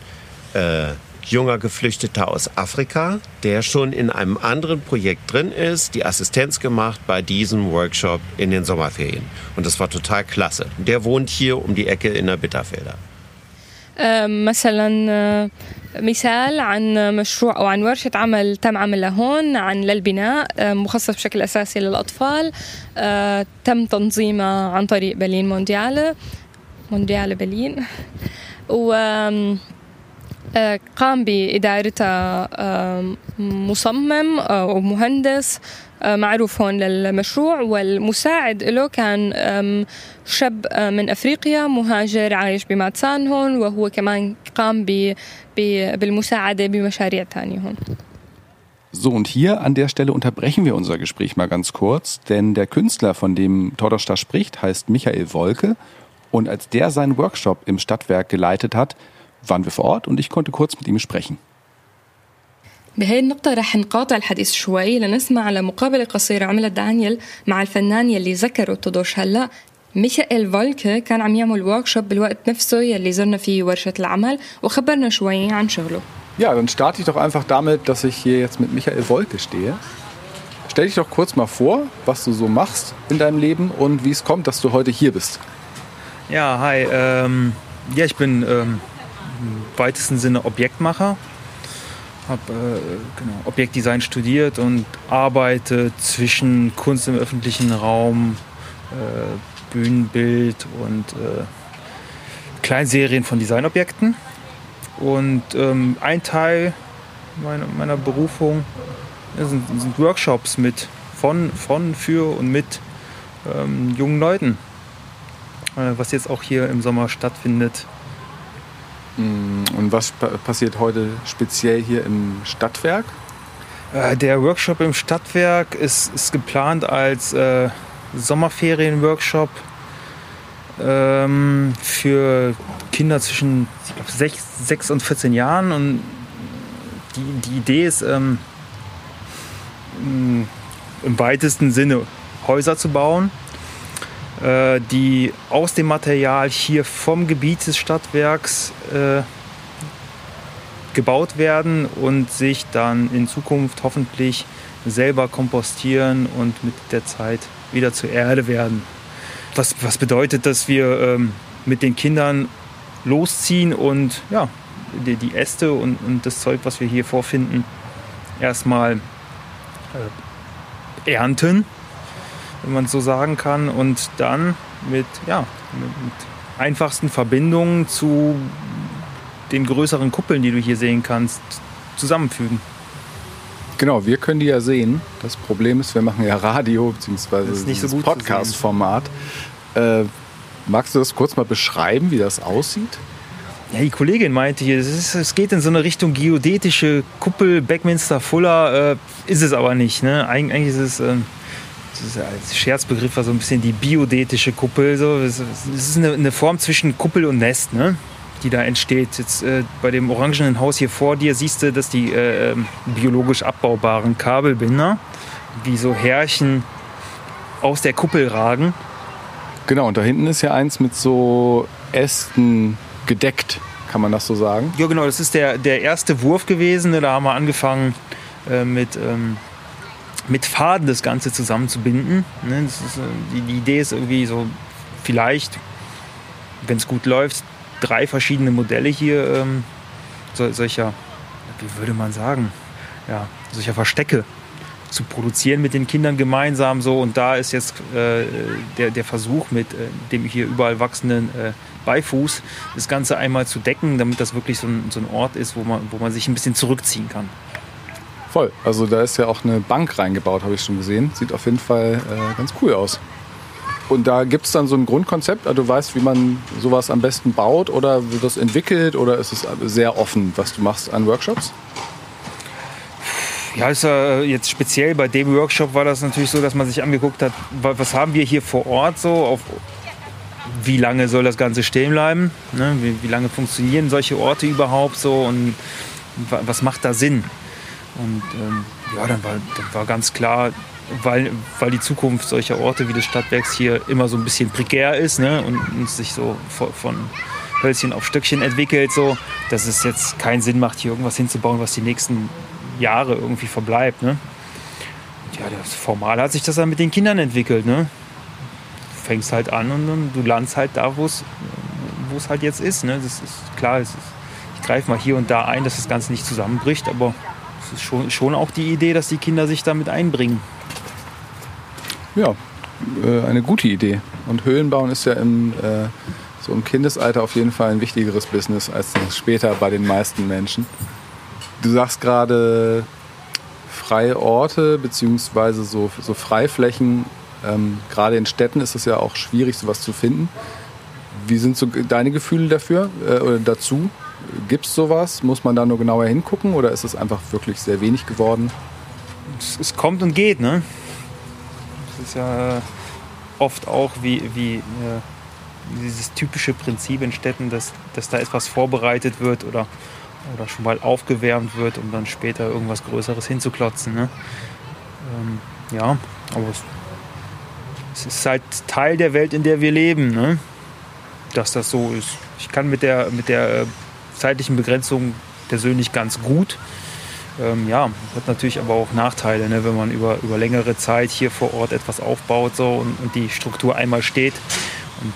äh, junger Geflüchteter aus Afrika, der schon in einem anderen Projekt drin ist, die Assistenz gemacht bei diesem Workshop in den Sommerferien. Und das war total klasse. Der wohnt hier um die Ecke in der Bitterfelder. مثلا مثال عن مشروع أو عن ورشة عمل تم عملها هون عن للبناء مخصص بشكل أساسي للأطفال. تم تنظيمها عن طريق برلين مونديالا مونديالا برلين و قام بإدارتها مصمم أو مهندس. معروف هون للمشروع والمساعد له كان شاب من أفريقيا مهاجر عايش بماتسان هون وهو كمان قام بالمساعدة بمشاريع تانية هون So, und hier an der Stelle unterbrechen wir unser Gespräch mal ganz kurz, denn der Künstler, von dem Todosch da spricht, heißt Michael Wolke. Und als der seinen Workshop im Stadtwerk geleitet hat, waren wir vor Ort und ich konnte kurz mit ihm sprechen. بهي النقطة رح نقاطع الحديث شوي لنسمع على مقابلة قصيرة عملها دانيال مع الفنان يلي ذكره تودوش هلا ميخائيل فولكه كان عم يعمل وركشوب بالوقت نفسه يلي زرنا فيه ورشة العمل وخبرنا شوي عن شغله. Ja, dann starte ich doch einfach damit, dass ich hier jetzt mit Michael Wolke stehe. Stell dich doch kurz mal vor, was du so machst in deinem Leben und wie es kommt, dass du heute hier bist. Ja, hi. Ähm, ja, ich bin ähm, im weitesten Sinne Objektmacher. Habe äh, genau, Objektdesign studiert und arbeite zwischen Kunst im öffentlichen Raum, äh, Bühnenbild und äh, Kleinserien von Designobjekten. Und ähm, ein Teil meiner, meiner Berufung sind, sind, Workshops mit von, von, für und mit ähm, jungen Leuten, äh, was jetzt auch hier im Sommer stattfindet. Und was passiert heute speziell hier im Stadtwerk? Äh, der Workshop im Stadtwerk ist, ist geplant als äh, Sommerferien-Workshop ähm, für Kinder zwischen glaub, 6, 6 und 14 Jahren. Und die, die Idee ist, ähm, im weitesten Sinne Häuser zu bauen, die aus dem Material hier vom Gebiet des Stadtwerks äh, gebaut werden und sich dann in Zukunft hoffentlich selber kompostieren und mit der Zeit wieder zur Erde werden. Was, was bedeutet, dass wir ähm, mit den Kindern losziehen und ja, die, die Äste und, und, das Zeug, was wir hier vorfinden, erstmal äh, ernten, wenn man es so sagen kann, und dann mit, ja, mit, mit einfachsten Verbindungen zu den größeren Kuppeln, die du hier sehen kannst, zusammenfügen. Genau, wir können die ja sehen. Das Problem ist, wir machen ja Radio bzw. so Podcast-Format. Äh, magst du das kurz mal beschreiben, wie das aussieht? Ja, die Kollegin meinte hier, es, geht in so eine Richtung geodätische Kuppel, Backminster, Fuller, äh, ist es aber nicht. Ne? Eigentlich ist es äh, das ist als Scherzbegriff war so ein bisschen die biodetische Kuppel. So. Es ist eine, eine Form zwischen Kuppel und Nest, ne? die da entsteht. Jetzt äh, bei dem orangenen Haus hier vor dir siehst du, dass die äh, biologisch abbaubaren Kabelbinder wie so Härchen aus der Kuppel ragen. Genau, und da hinten ist ja eins mit so Ästen gedeckt, kann man das so sagen? Ja, genau, das ist der, der erste Wurf gewesen. Da haben wir angefangen äh, mit, ähm, mit Faden das Ganze zusammenzubinden. Ne? Ist, äh, die, die Idee ist irgendwie so, vielleicht, wenn es gut läuft, drei verschiedene Modelle hier ähm, so, solcher, wie würde man sagen, ja, solcher Verstecke zu produzieren mit den Kindern gemeinsam so und da ist jetzt äh, der, der Versuch mit äh, dem hier überall wachsenden äh, Beifuß das Ganze einmal zu decken, damit das wirklich so ein, so ein Ort ist, wo man, wo man sich ein bisschen zurückziehen kann. Voll. Also da ist ja auch eine Bank reingebaut, habe ich schon gesehen. Sieht auf jeden Fall äh, ganz cool aus. Und da gibt es dann so ein Grundkonzept, also du weißt, wie man sowas am besten baut oder wird das entwickelt oder ist es sehr offen, was du machst an Workshops? Ja, ist, äh, jetzt speziell bei dem Workshop war das natürlich so, dass man sich angeguckt hat, was haben wir hier vor Ort so, auf, wie lange soll das Ganze stehen bleiben, ne? wie, wie, lange funktionieren solche Orte überhaupt so und was macht da Sinn. Und ähm, ja, dann war, dann war ganz klar, weil, weil die Zukunft solcher Orte wie des Stadtwerks hier immer so ein bisschen prekär ist ne? und, und sich so von Hölzchen auf Stöckchen entwickelt, so, dass es jetzt keinen Sinn macht, hier irgendwas hinzubauen, was die nächsten Jahre irgendwie verbleibt. Ne? Ja, das formal hat sich das dann mit den Kindern entwickelt. Ne? Du fängst halt an und, und du landest halt da, wo es halt jetzt ist. Ne? Das ist klar, ist, ich greife mal hier und da ein, dass das Ganze nicht zusammenbricht, aber es ist schon, schon auch die Idee, dass die Kinder sich damit einbringen. Ja, äh, eine gute Idee. Und Höhlenbauen ist ja im, äh, so im Kindesalter auf jeden Fall ein wichtigeres Business als später bei den meisten Menschen. Du sagst gerade freie Orte beziehungsweise so, so Freiflächen. Ähm, gerade in Städten ist es ja auch schwierig, sowas zu finden. Wie sind so deine Gefühle dafür äh, oder dazu? Gibt es sowas? Muss man da nur genauer hingucken oder ist es einfach wirklich sehr wenig geworden? Es, es kommt und geht, ne? Es ist ja oft auch wie, wie äh, dieses typische Prinzip in Städten, dass, dass da etwas vorbereitet wird oder oder schon mal aufgewärmt wird, um dann später irgendwas Größeres hinzuklotzen. Ne? Ähm, ja, aber es, es, ist halt Teil der Welt, in der wir leben, ne? dass das so ist. Ich kann mit der, mit der äh, zeitlichen Begrenzung persönlich ganz gut. Ähm, ja, hat natürlich aber auch Nachteile, ne? wenn man über, über längere Zeit hier vor Ort etwas aufbaut so, und, und die Struktur einmal steht. Und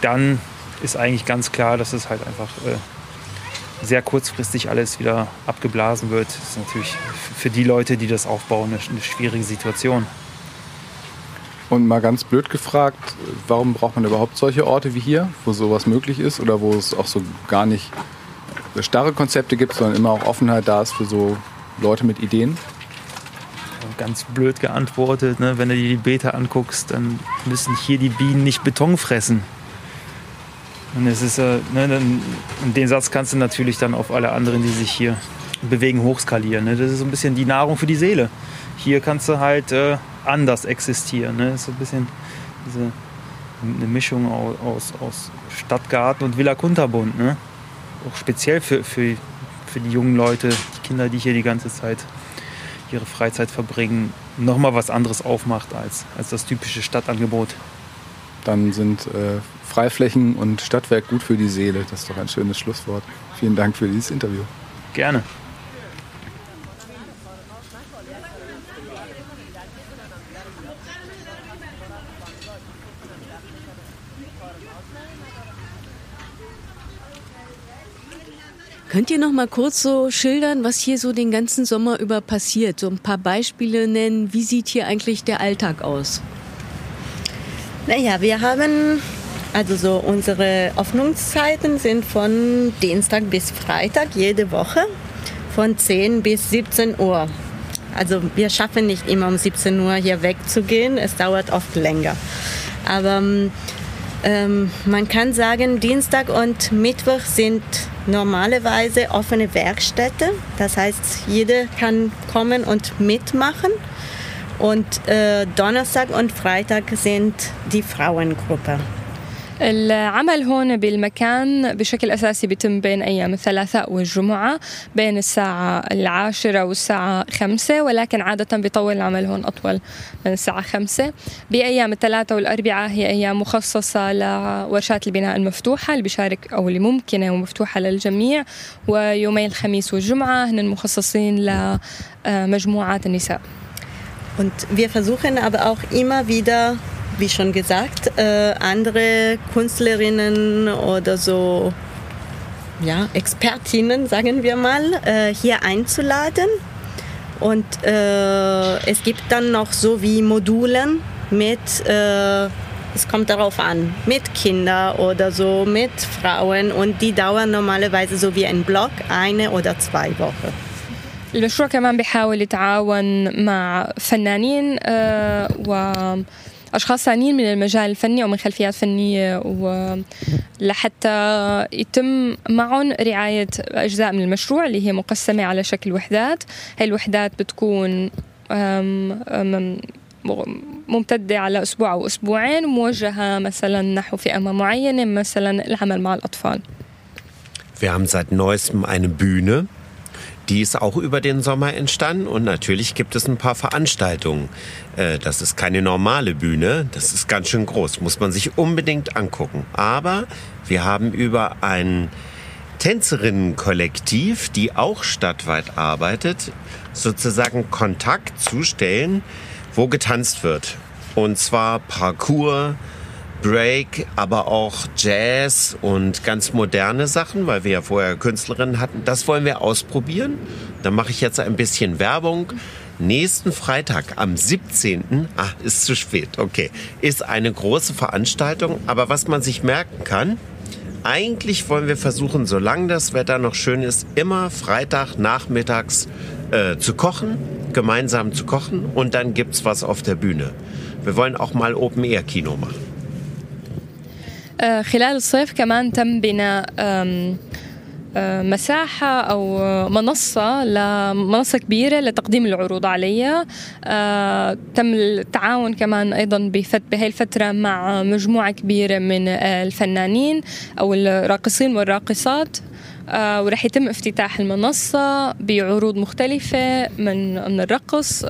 dann ist eigentlich ganz klar, dass es halt einfach äh, sehr kurzfristig alles wieder abgeblasen wird, das ist natürlich für die Leute, die das aufbauen, eine, schwierige Situation. Und mal ganz blöd gefragt, warum braucht man überhaupt solche Orte wie hier, wo sowas möglich ist oder wo es auch so gar nicht starre Konzepte gibt, sondern immer auch Offenheit da ist für so Leute mit Ideen? Ganz blöd geantwortet, ne? wenn du dir die Beta anguckst, dann müssen hier die Bienen nicht Beton fressen. Und es ist, äh, ne, den Satz kannst du natürlich dann auf alle anderen, die sich hier bewegen, hochskalieren. Ne? Das ist so ein bisschen die Nahrung für die Seele. Hier kannst du halt äh, anders existieren. Ne? Das ist so ein bisschen diese, eine Mischung aus, aus Stadtgarten und Villa Kunterbund. Ne? Auch speziell für, für, für die jungen Leute, die Kinder, die hier die ganze Zeit ihre Freizeit verbringen, nochmal was anderes aufmacht als, als das typische Stadtangebot. Dann sind äh, Freiflächen und Stadtwerk gut für die Seele. Das ist doch ein schönes Schlusswort. Vielen Dank für dieses Interview. Gerne. Könnt ihr noch mal kurz so schildern, was hier so den ganzen Sommer über passiert? So ein paar Beispiele nennen. Wie sieht hier eigentlich der Alltag aus? Naja, wir haben also so unsere Öffnungszeiten sind von Dienstag bis Freitag jede Woche von 10 bis 17 Uhr. Also wir schaffen nicht immer um 17 Uhr hier wegzugehen, es dauert oft länger. Aber ähm, man kann sagen, Dienstag und Mittwoch sind normalerweise offene Werkstätte. Das heißt, jeder kann kommen und mitmachen. Und äh, Donnerstag und Freitag sind die Frauengruppe. العمل هون بالمكان بشكل أساسي بيتم بين أيام الثلاثاء والجمعة بين الساعة العاشرة والساعة خمسة ولكن عادة بيطول العمل هون أطول من الساعة خمسة. بأيام الثلاثاء والأربعاء هي أيام مخصصة لورشات البناء المفتوحة اللي بيشارك أو اللي ممكنة ومفتوحة للجميع. ويومي الخميس والجمعة هن مخصصين لمجموعات النساء. Und wir versuchen aber auch immer wieder wie schon gesagt, äh, andere Künstlerinnen oder so ja, Expertinnen, sagen wir mal, äh, hier einzuladen. Und äh, es gibt dann noch so wie Modulen mit, äh, es kommt darauf an, mit Kindern oder so, mit Frauen und die dauern normalerweise so wie ein Block, eine oder zwei Wochen. المشروع كمان بيحاول يتعاون مع فنانين آه و أشخاص ثانيين من المجال الفني أو من خلفيات فنية ولحتى يتم معهم رعاية أجزاء من المشروع اللي هي مقسمة على شكل وحدات. هاي الوحدات بتكون ممتدة على أسبوع أو أسبوعين وموجهة مثلا نحو فئة معينة مثلا العمل مع الأطفال. Wir haben seit neuestem eine Bühne, Die ist auch über den Sommer entstanden und natürlich gibt es ein paar Veranstaltungen. Äh, das ist keine normale Bühne, das ist ganz schön groß, muss man sich unbedingt angucken. Aber wir haben über ein Tänzerinnenkollektiv, die auch stadtweit arbeitet, sozusagen Kontakt zu Stellen, wo getanzt wird. Und zwar Parcours, Break, aber auch Jazz und ganz moderne Sachen, weil wir ja vorher Künstlerinnen hatten. Das wollen wir ausprobieren. Da mache ich jetzt ein bisschen Werbung. Nächsten Freitag am 17. Ah, ist zu spät. Okay. Ist eine große Veranstaltung. Aber was man sich merken kann, eigentlich wollen wir versuchen, solange das Wetter noch schön ist, immer Freitag nachmittags äh, zu kochen, gemeinsam zu kochen und dann gibt's was auf der Bühne. Wir wollen auch mal Open-Air-Kino machen. خلال الصيف كمان تم بناء مساحة أو منصة لمنصة كبيرة لتقديم العروض عليها. تم التعاون كمان أيضا بهي الفترة مع مجموعة كبيرة من الفنانين أو الراقصين والراقصات. ورح يتم افتتاح المنصة بعروض مختلفة من من الرقص.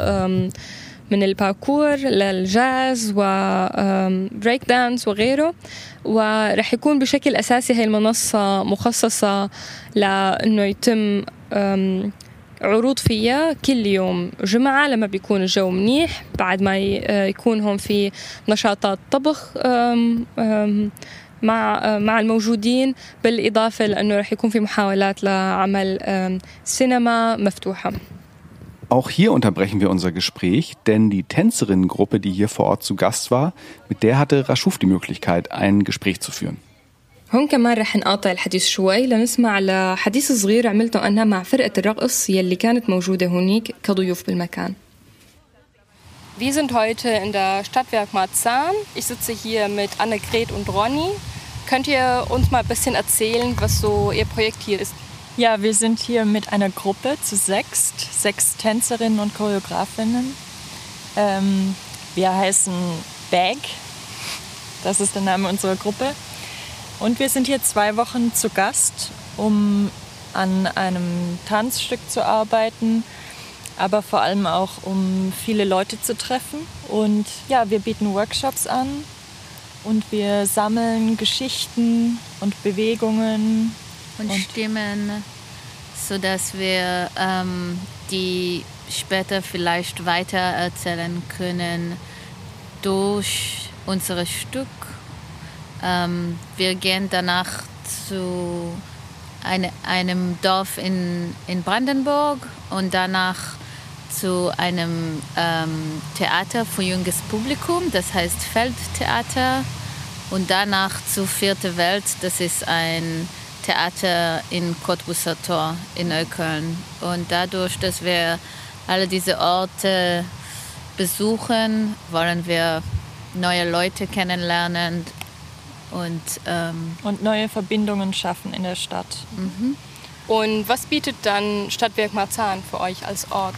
من الباركور للجاز وبريك دانس وغيره. ورح يكون بشكل أساسي هاي المنصة مخصصة لأنه يتم عروض فيها كل يوم جمعة لما بيكون الجو منيح بعد ما يكون هون في نشاطات طبخ مع مع الموجودين. بالإضافة لأنه رح يكون في محاولات لعمل سينما مفتوحة. Auch hier unterbrechen wir unser Gespräch, denn die Tänzerinnengruppe, die hier vor Ort zu Gast war, mit der hatte Rashuf die Möglichkeit, ein Gespräch zu führen. هون كمان رح نقاطع الحديث شوي لنسمع لحديث صغير عملته أنا مع فرقة الرقص يلي كانت موجودة هونيك كضيوف بالمكان. Wir sind heute in der Stadtwerk Marzahn. Ich sitze hier mit Annegret und Ronny. Könnt ihr uns mal ein bisschen erzählen, was so Ihr Projekt hier ist? Ja, wir sind hier mit einer Gruppe zu sechst, sechs Tänzerinnen und Choreografinnen. Ähm, wir heißen Bag, das ist der Name unserer Gruppe. Und wir sind hier zwei Wochen zu Gast, um an einem Tanzstück zu arbeiten, aber vor allem auch um viele Leute zu treffen. Und ja, wir bieten Workshops an und wir sammeln Geschichten und Bewegungen und, und Stimmen, sodass wir ähm, die später vielleicht weiter erzählen können durch unser Stück. Ähm, wir gehen danach zu eine, einem Dorf in, in Brandenburg und danach zu einem ähm, Theater für junges Publikum, das heißt Feldtheater. Und danach zu Vierte Welt, das ist ein Theater in Cottbusser Tor in Neukölln. Und dadurch, dass wir alle diese Orte besuchen, wollen wir neue Leute kennenlernen und, ähm und neue Verbindungen schaffen in der Stadt. Mhm. Und was bietet dann Stadtwerk Marzahn für euch als Ort?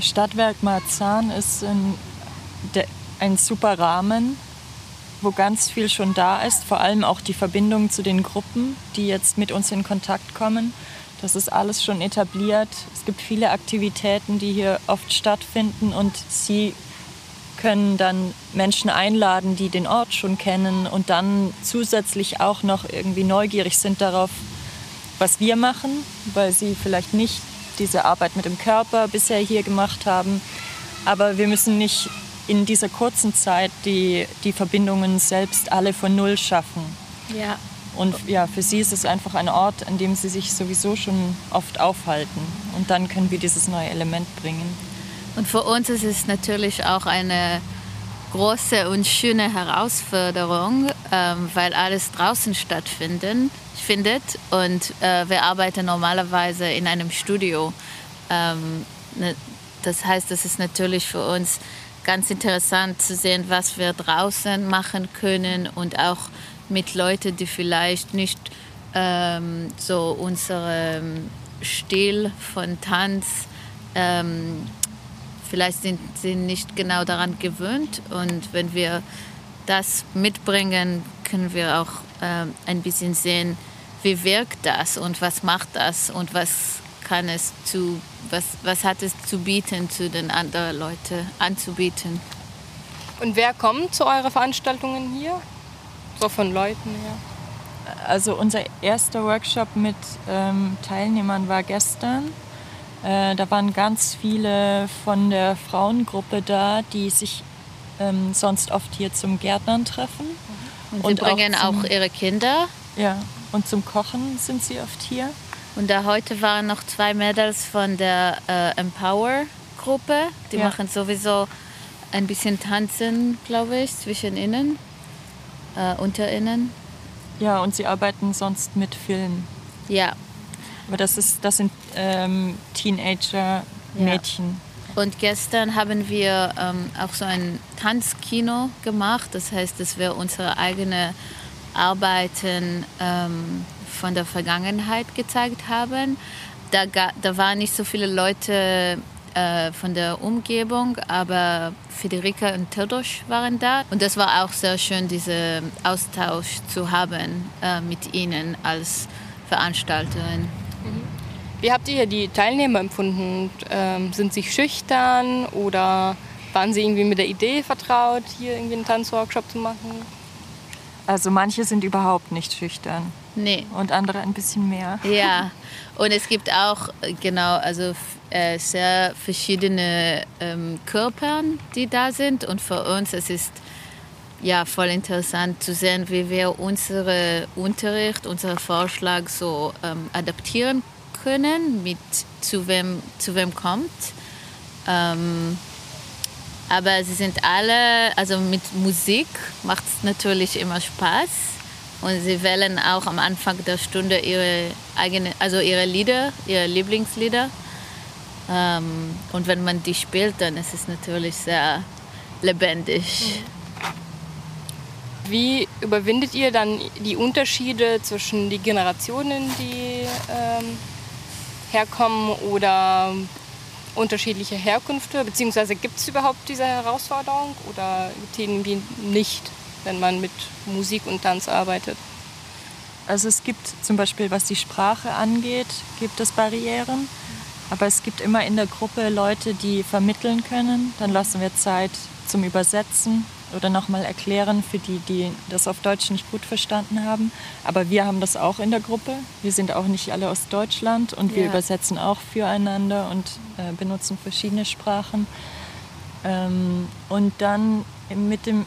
Stadtwerk Marzahn ist ein, ein super Rahmen, wo ganz viel schon da ist, vor allem auch die Verbindung zu den Gruppen, die jetzt mit uns in Kontakt kommen. Das ist alles schon etabliert. Es gibt viele Aktivitäten, die hier oft stattfinden und sie können dann Menschen einladen, die den Ort schon kennen und dann zusätzlich auch noch irgendwie neugierig sind darauf, was wir machen, weil sie vielleicht nicht diese Arbeit mit dem Körper bisher hier gemacht haben. Aber wir müssen nicht in dieser kurzen Zeit die, die Verbindungen selbst alle von Null schaffen. Ja. Und ja, für sie ist es einfach ein Ort, an dem sie sich sowieso schon oft aufhalten. Und dann können wir dieses neue Element bringen. Und für uns ist es natürlich auch eine große und schöne Herausforderung, ähm, weil alles draußen stattfindet. Findet. Und äh, wir arbeiten normalerweise in einem Studio. Ähm, ne, das heißt, es ist natürlich für uns ganz interessant zu sehen, was wir draußen machen können und auch mit Leuten, die vielleicht nicht ähm, so unseren Stil von Tanz ähm, vielleicht sind sie nicht genau daran gewöhnt. Und wenn wir das mitbringen, können wir auch ähm, ein bisschen sehen, wie wirkt das und was macht das und was kann es zu, was, was hat es zu bieten, zu den anderen Leuten anzubieten. Und wer kommt zu euren Veranstaltungen hier? So von Leuten her? Also unser erster Workshop mit ähm, Teilnehmern war gestern. Äh, da waren ganz viele von der Frauengruppe da, die sich ähm, sonst oft hier zum Gärtnern treffen. Und, und sie bringen auch, zum, auch, ihre Kinder. Ja, und zum Kochen sind sie oft hier. Und da heute waren noch zwei Mädels von der äh, Empower-Gruppe. Die ja. machen sowieso ein bisschen Tanzen, glaube ich, zwischen ihnen, äh, unter ihnen. Ja, und sie arbeiten sonst mit Film. Ja. Aber das, ist, das sind ähm, Teenager-Mädchen. Ja. Und gestern haben wir ähm, auch so ein Tanzkino gemacht. Das heißt, dass wir unsere eigene Arbeiten ähm, von der Vergangenheit gezeigt haben. Da, da waren nicht so viele Leute äh, von der Umgebung, aber Federica und Teodos waren da. Und das war auch sehr schön, diesen Austausch zu haben äh, mit ihnen als Veranstalterin. Mhm. Wie habt ihr die Teilnehmer empfunden? Ähm, sind sie schüchtern oder waren sie irgendwie mit der Idee vertraut, hier irgendwie einen Tanzworkshop zu machen? Also manche sind überhaupt nicht schüchtern. Nee. Und andere ein bisschen mehr. Ja, und es gibt auch, genau, also äh, sehr verschiedene ähm, Körper, die da sind. Und für uns es ist ja voll interessant zu sehen, wie wir unseren Unterricht, unseren Vorschlag so ähm, adaptieren können, mit zu wem, zu wem kommt. Ähm, aber sie sind alle, also mit Musik macht es natürlich immer Spaß. Und sie wählen auch am Anfang der Stunde ihre eigene, also ihre Lieder, ihre Lieblingslieder. Ähm, und wenn man die spielt, dann ist es natürlich sehr lebendig. Wie überwindet ihr dann die Unterschiede zwischen den Generationen, die ähm, herkommen oder unterschiedliche Herkünfte? Beziehungsweise gibt es überhaupt diese Herausforderung oder irgendwie nicht? Wenn man mit Musik und Tanz arbeitet? Also es gibt zum Beispiel, was die Sprache angeht, gibt es Barrieren. Aber es gibt immer in der Gruppe Leute, die vermitteln können. Dann lassen wir Zeit zum Übersetzen oder nochmal erklären für die, die das auf Deutsch nicht gut verstanden haben. Aber wir haben das auch in der Gruppe. Wir sind auch nicht alle aus Deutschland und wir ja. übersetzen auch füreinander und äh, benutzen verschiedene Sprachen. Ähm, und dann mit dem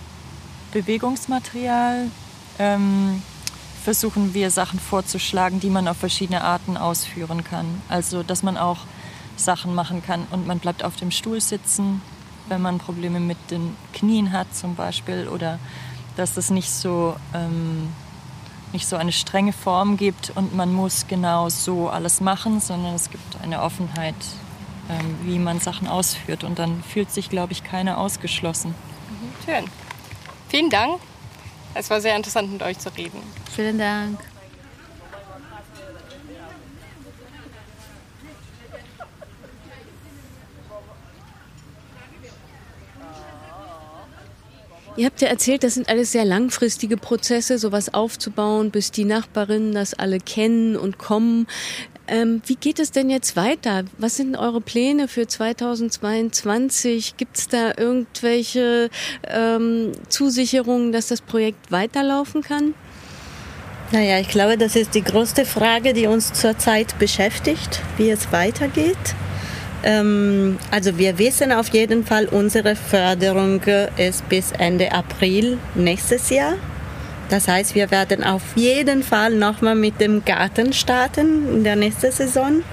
Bewegungsmaterial ähm, versuchen wir Sachen vorzuschlagen, die man auf verschiedene Arten ausführen kann. Also dass man auch Sachen machen kann und man bleibt auf dem Stuhl sitzen, wenn man Probleme mit den Knien hat zum Beispiel oder dass es nicht so, ähm, nicht so eine strenge Form gibt und man muss genau so alles machen, sondern es gibt eine Offenheit, ähm, wie man Sachen ausführt und dann fühlt sich, glaube ich, keiner ausgeschlossen. Mhm, schön. Vielen Dank. Es war sehr interessant, mit euch zu reden. Vielen Dank. Ihr habt ja erzählt, das sind alles sehr langfristige Prozesse, sowas aufzubauen, bis die Nachbarinnen das alle kennen und kommen. Ähm, wie geht es denn jetzt weiter? Was sind eure Pläne für 2022? Gibt es da irgendwelche ähm, Zusicherungen, dass das Projekt weiterlaufen kann? Naja, ich glaube, das ist die größte Frage, die uns zurzeit beschäftigt, wie es weitergeht. Ähm, also wir wissen auf jeden Fall, unsere Förderung ist bis Ende April nächstes Jahr. Das heißt, wir werden auf jeden Fall nochmal mit dem Garten starten in der nächsten Saison.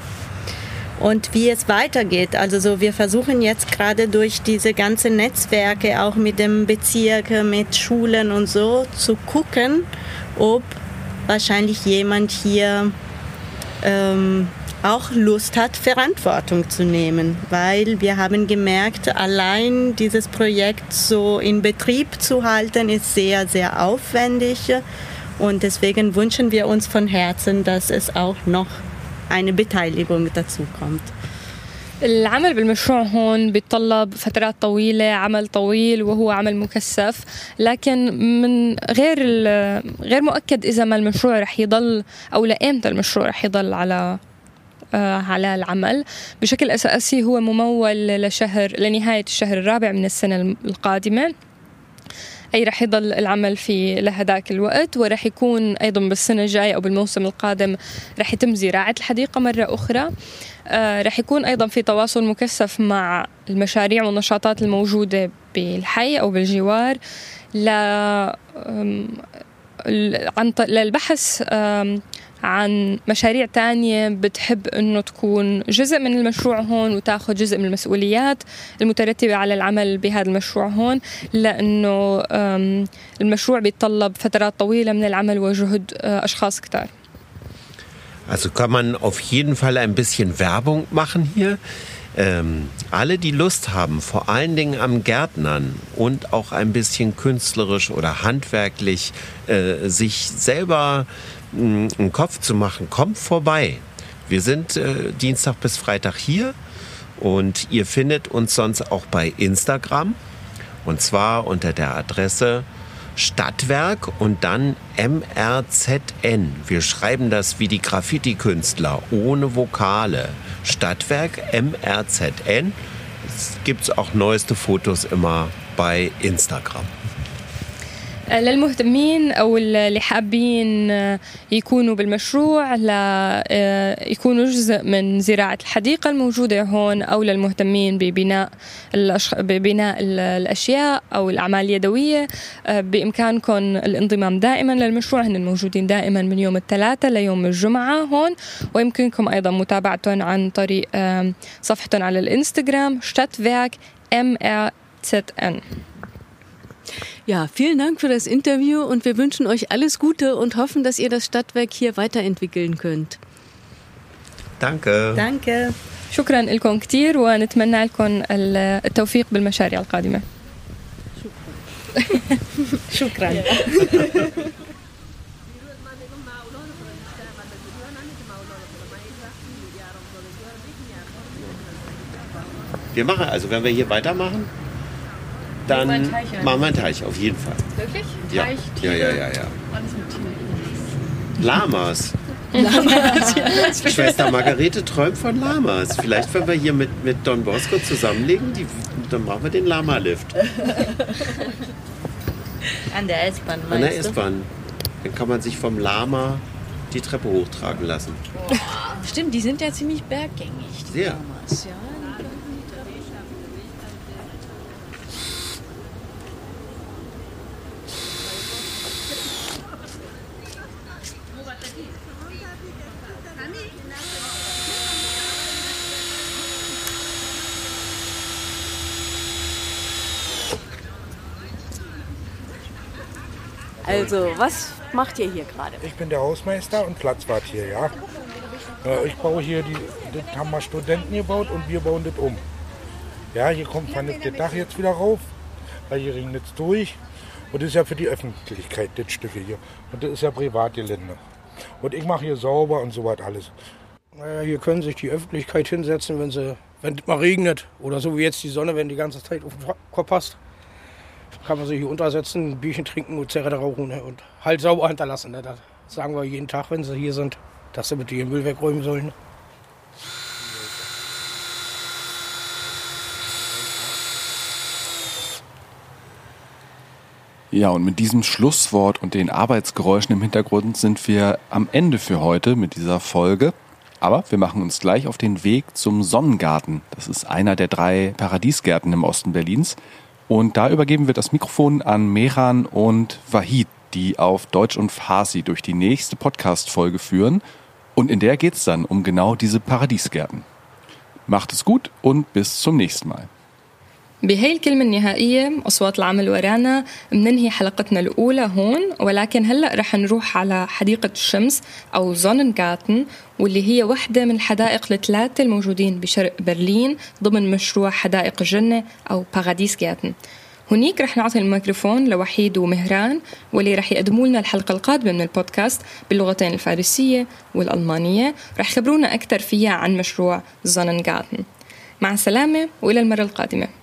Und wie es weitergeht, also so, wir versuchen jetzt gerade durch diese ganzen Netzwerke, auch mit dem Bezirk, mit Schulen und so, zu gucken, ob wahrscheinlich jemand hier ähm, auch Lust hat, Verantwortung zu nehmen, weil wir haben gemerkt, allein dieses Projekt so in Betrieb zu halten, ist sehr, sehr aufwendig und deswegen wünschen wir uns von Herzen, dass es auch noch eine Beteiligung dazu kommt. العمل بالمشروع هون بيتطلب فترات طويلة عمل طويل وهو عمل مكثف لكن من غير غير مؤكد إذا ما المشروع رح يضل أو لإمتى المشروع رح يضل على على العمل. بشكل أساسي هو ممول لشهر لنهاية الشهر الرابع من السنة القادمة. أي رح يضل العمل في لهداك الوقت ورح يكون أيضا بالسنة الجاية أو بالموسم القادم رح يتم زراعة الحديقة مرة أخرى. آه رح يكون أيضا في تواصل مكثف مع المشاريع والنشاطات الموجودة بالحي أو بالجوار. ل عن للبحث عن مشاريع تانية بتحب انه تكون جزء من المشروع هون وتاخذ جزء من المسؤوليات المترتبة على العمل بهذا المشروع هون لانه المشروع بيتطلب فترات طويلة من العمل وجهد اشخاص كتار. Also kann man auf jeden Fall ein bisschen Werbung machen hier. Ähm, alle, die Lust haben, vor allen Dingen am Gärtnern und auch ein bisschen künstlerisch oder handwerklich äh, sich selber einen Kopf zu machen, kommt vorbei. Wir sind äh, Dienstag bis Freitag hier und ihr findet uns sonst auch bei Instagram und zwar unter der Adresse Stadtwerk und dann MRZN. Wir schreiben das wie die Graffiti-Künstler ohne Vokale. Stadtwerk MRZN. Es gibt auch neueste Fotos immer bei Instagram. للمهتمين أو اللي حابين يكونوا بالمشروع يكونوا جزء من زراعة الحديقة الموجودة هون أو للمهتمين ببناء ببناء الأشياء أو الأعمال اليدوية. بإمكانكم الانضمام دائما للمشروع. هن موجودين دائما من يوم الثلاثاء ليوم الجمعة هون. ويمكنكم أيضا متابعتهم عن طريق صفحتهم على الإنستغرام Stadtwerk MRZN. Ja, vielen Dank für das Interview und wir wünschen euch alles Gute und hoffen, dass ihr das Stadtwerk hier weiterentwickeln könnt. Danke. Danke. شكرا لكم كثير ونتمنى لكم التوفيق بالمشاريع القادمة شكرا Wir machen also, wenn wir hier weitermachen, dann machen wir einen Teich, auf jeden Fall. Wirklich? Ja. Teich, ja, Tiere, ja, ja, ja. Alles mit Tieren. Lamas. Lamas, ja. Schwester Margarete träumt von Lamas. Vielleicht, wenn wir hier mit, mit Don Bosco zusammenlegen, die, dann machen wir den Lama-Lift. An der S-Bahn, An der meinst? S-Bahn. Dann kann man sich vom Lama die Treppe hochtragen lassen. Stimmt, die sind ja ziemlich berggängig. Die Sehr. Lamas, ja. Also, was macht ihr hier gerade? Ich bin der Hausmeister und Platzwart hier, ja. Äh, Ich baue hier, die, das haben wir Studenten gebaut und wir bauen das um. Ja, hier kommt vernünftig Dach jetzt wieder rauf, weil hier regnet es durch. Und das ist ja für die Öffentlichkeit, das Stücke hier. Und das ist ja Privatgelände. Und ich mache hier sauber und so was alles. Naja, hier können sich die Öffentlichkeit hinsetzen, wenn sie, wenn es mal regnet oder so wie jetzt die Sonne, wenn die ganze Zeit auf den Kopf passt. Kann man sich hier untersetzen, ein Bierchen trinken und Zigarette rauchen ne? und halt sauber hinterlassen. Ne? Das sagen wir jeden Tag, wenn sie hier sind, dass sie bitte ihren Müll wegräumen sollen. Ja, und mit diesem Schlusswort und den Arbeitsgeräuschen im Hintergrund sind wir am Ende für heute mit dieser Folge. Aber wir machen uns gleich auf den Weg zum Sonnengarten. Das ist einer der drei Paradiesgärten im Osten Berlins. Und da übergeben wir das Mikrofon an Meran und Wahid, die auf Deutsch und Farsi durch die nächste Podcast-Folge führen. Und in der geht es dann um genau diese Paradiesgärten. Macht es gut und bis zum nächsten Mal. بهي الكلمة النهائية أصوات العمل ورانا. بننهي حلقتنا الأولى هون ولكن هلأ رح نروح على حديقة الشمس أو زوننغاتن واللي هي وحدة من الحدائق الثلاثة الموجودين بشرق برلين ضمن مشروع حدائق الجنة أو باراديسجاتن هنيك رح نعطي الميكروفون لوحيد ومهران واللي رح يقدموا لنا الحلقة القادمة من البودكاست باللغتين الفارسية والألمانية. رح يخبرونا أكثر فيها عن مشروع زوننغاتن مع السلامة وإلى المرة القادمة.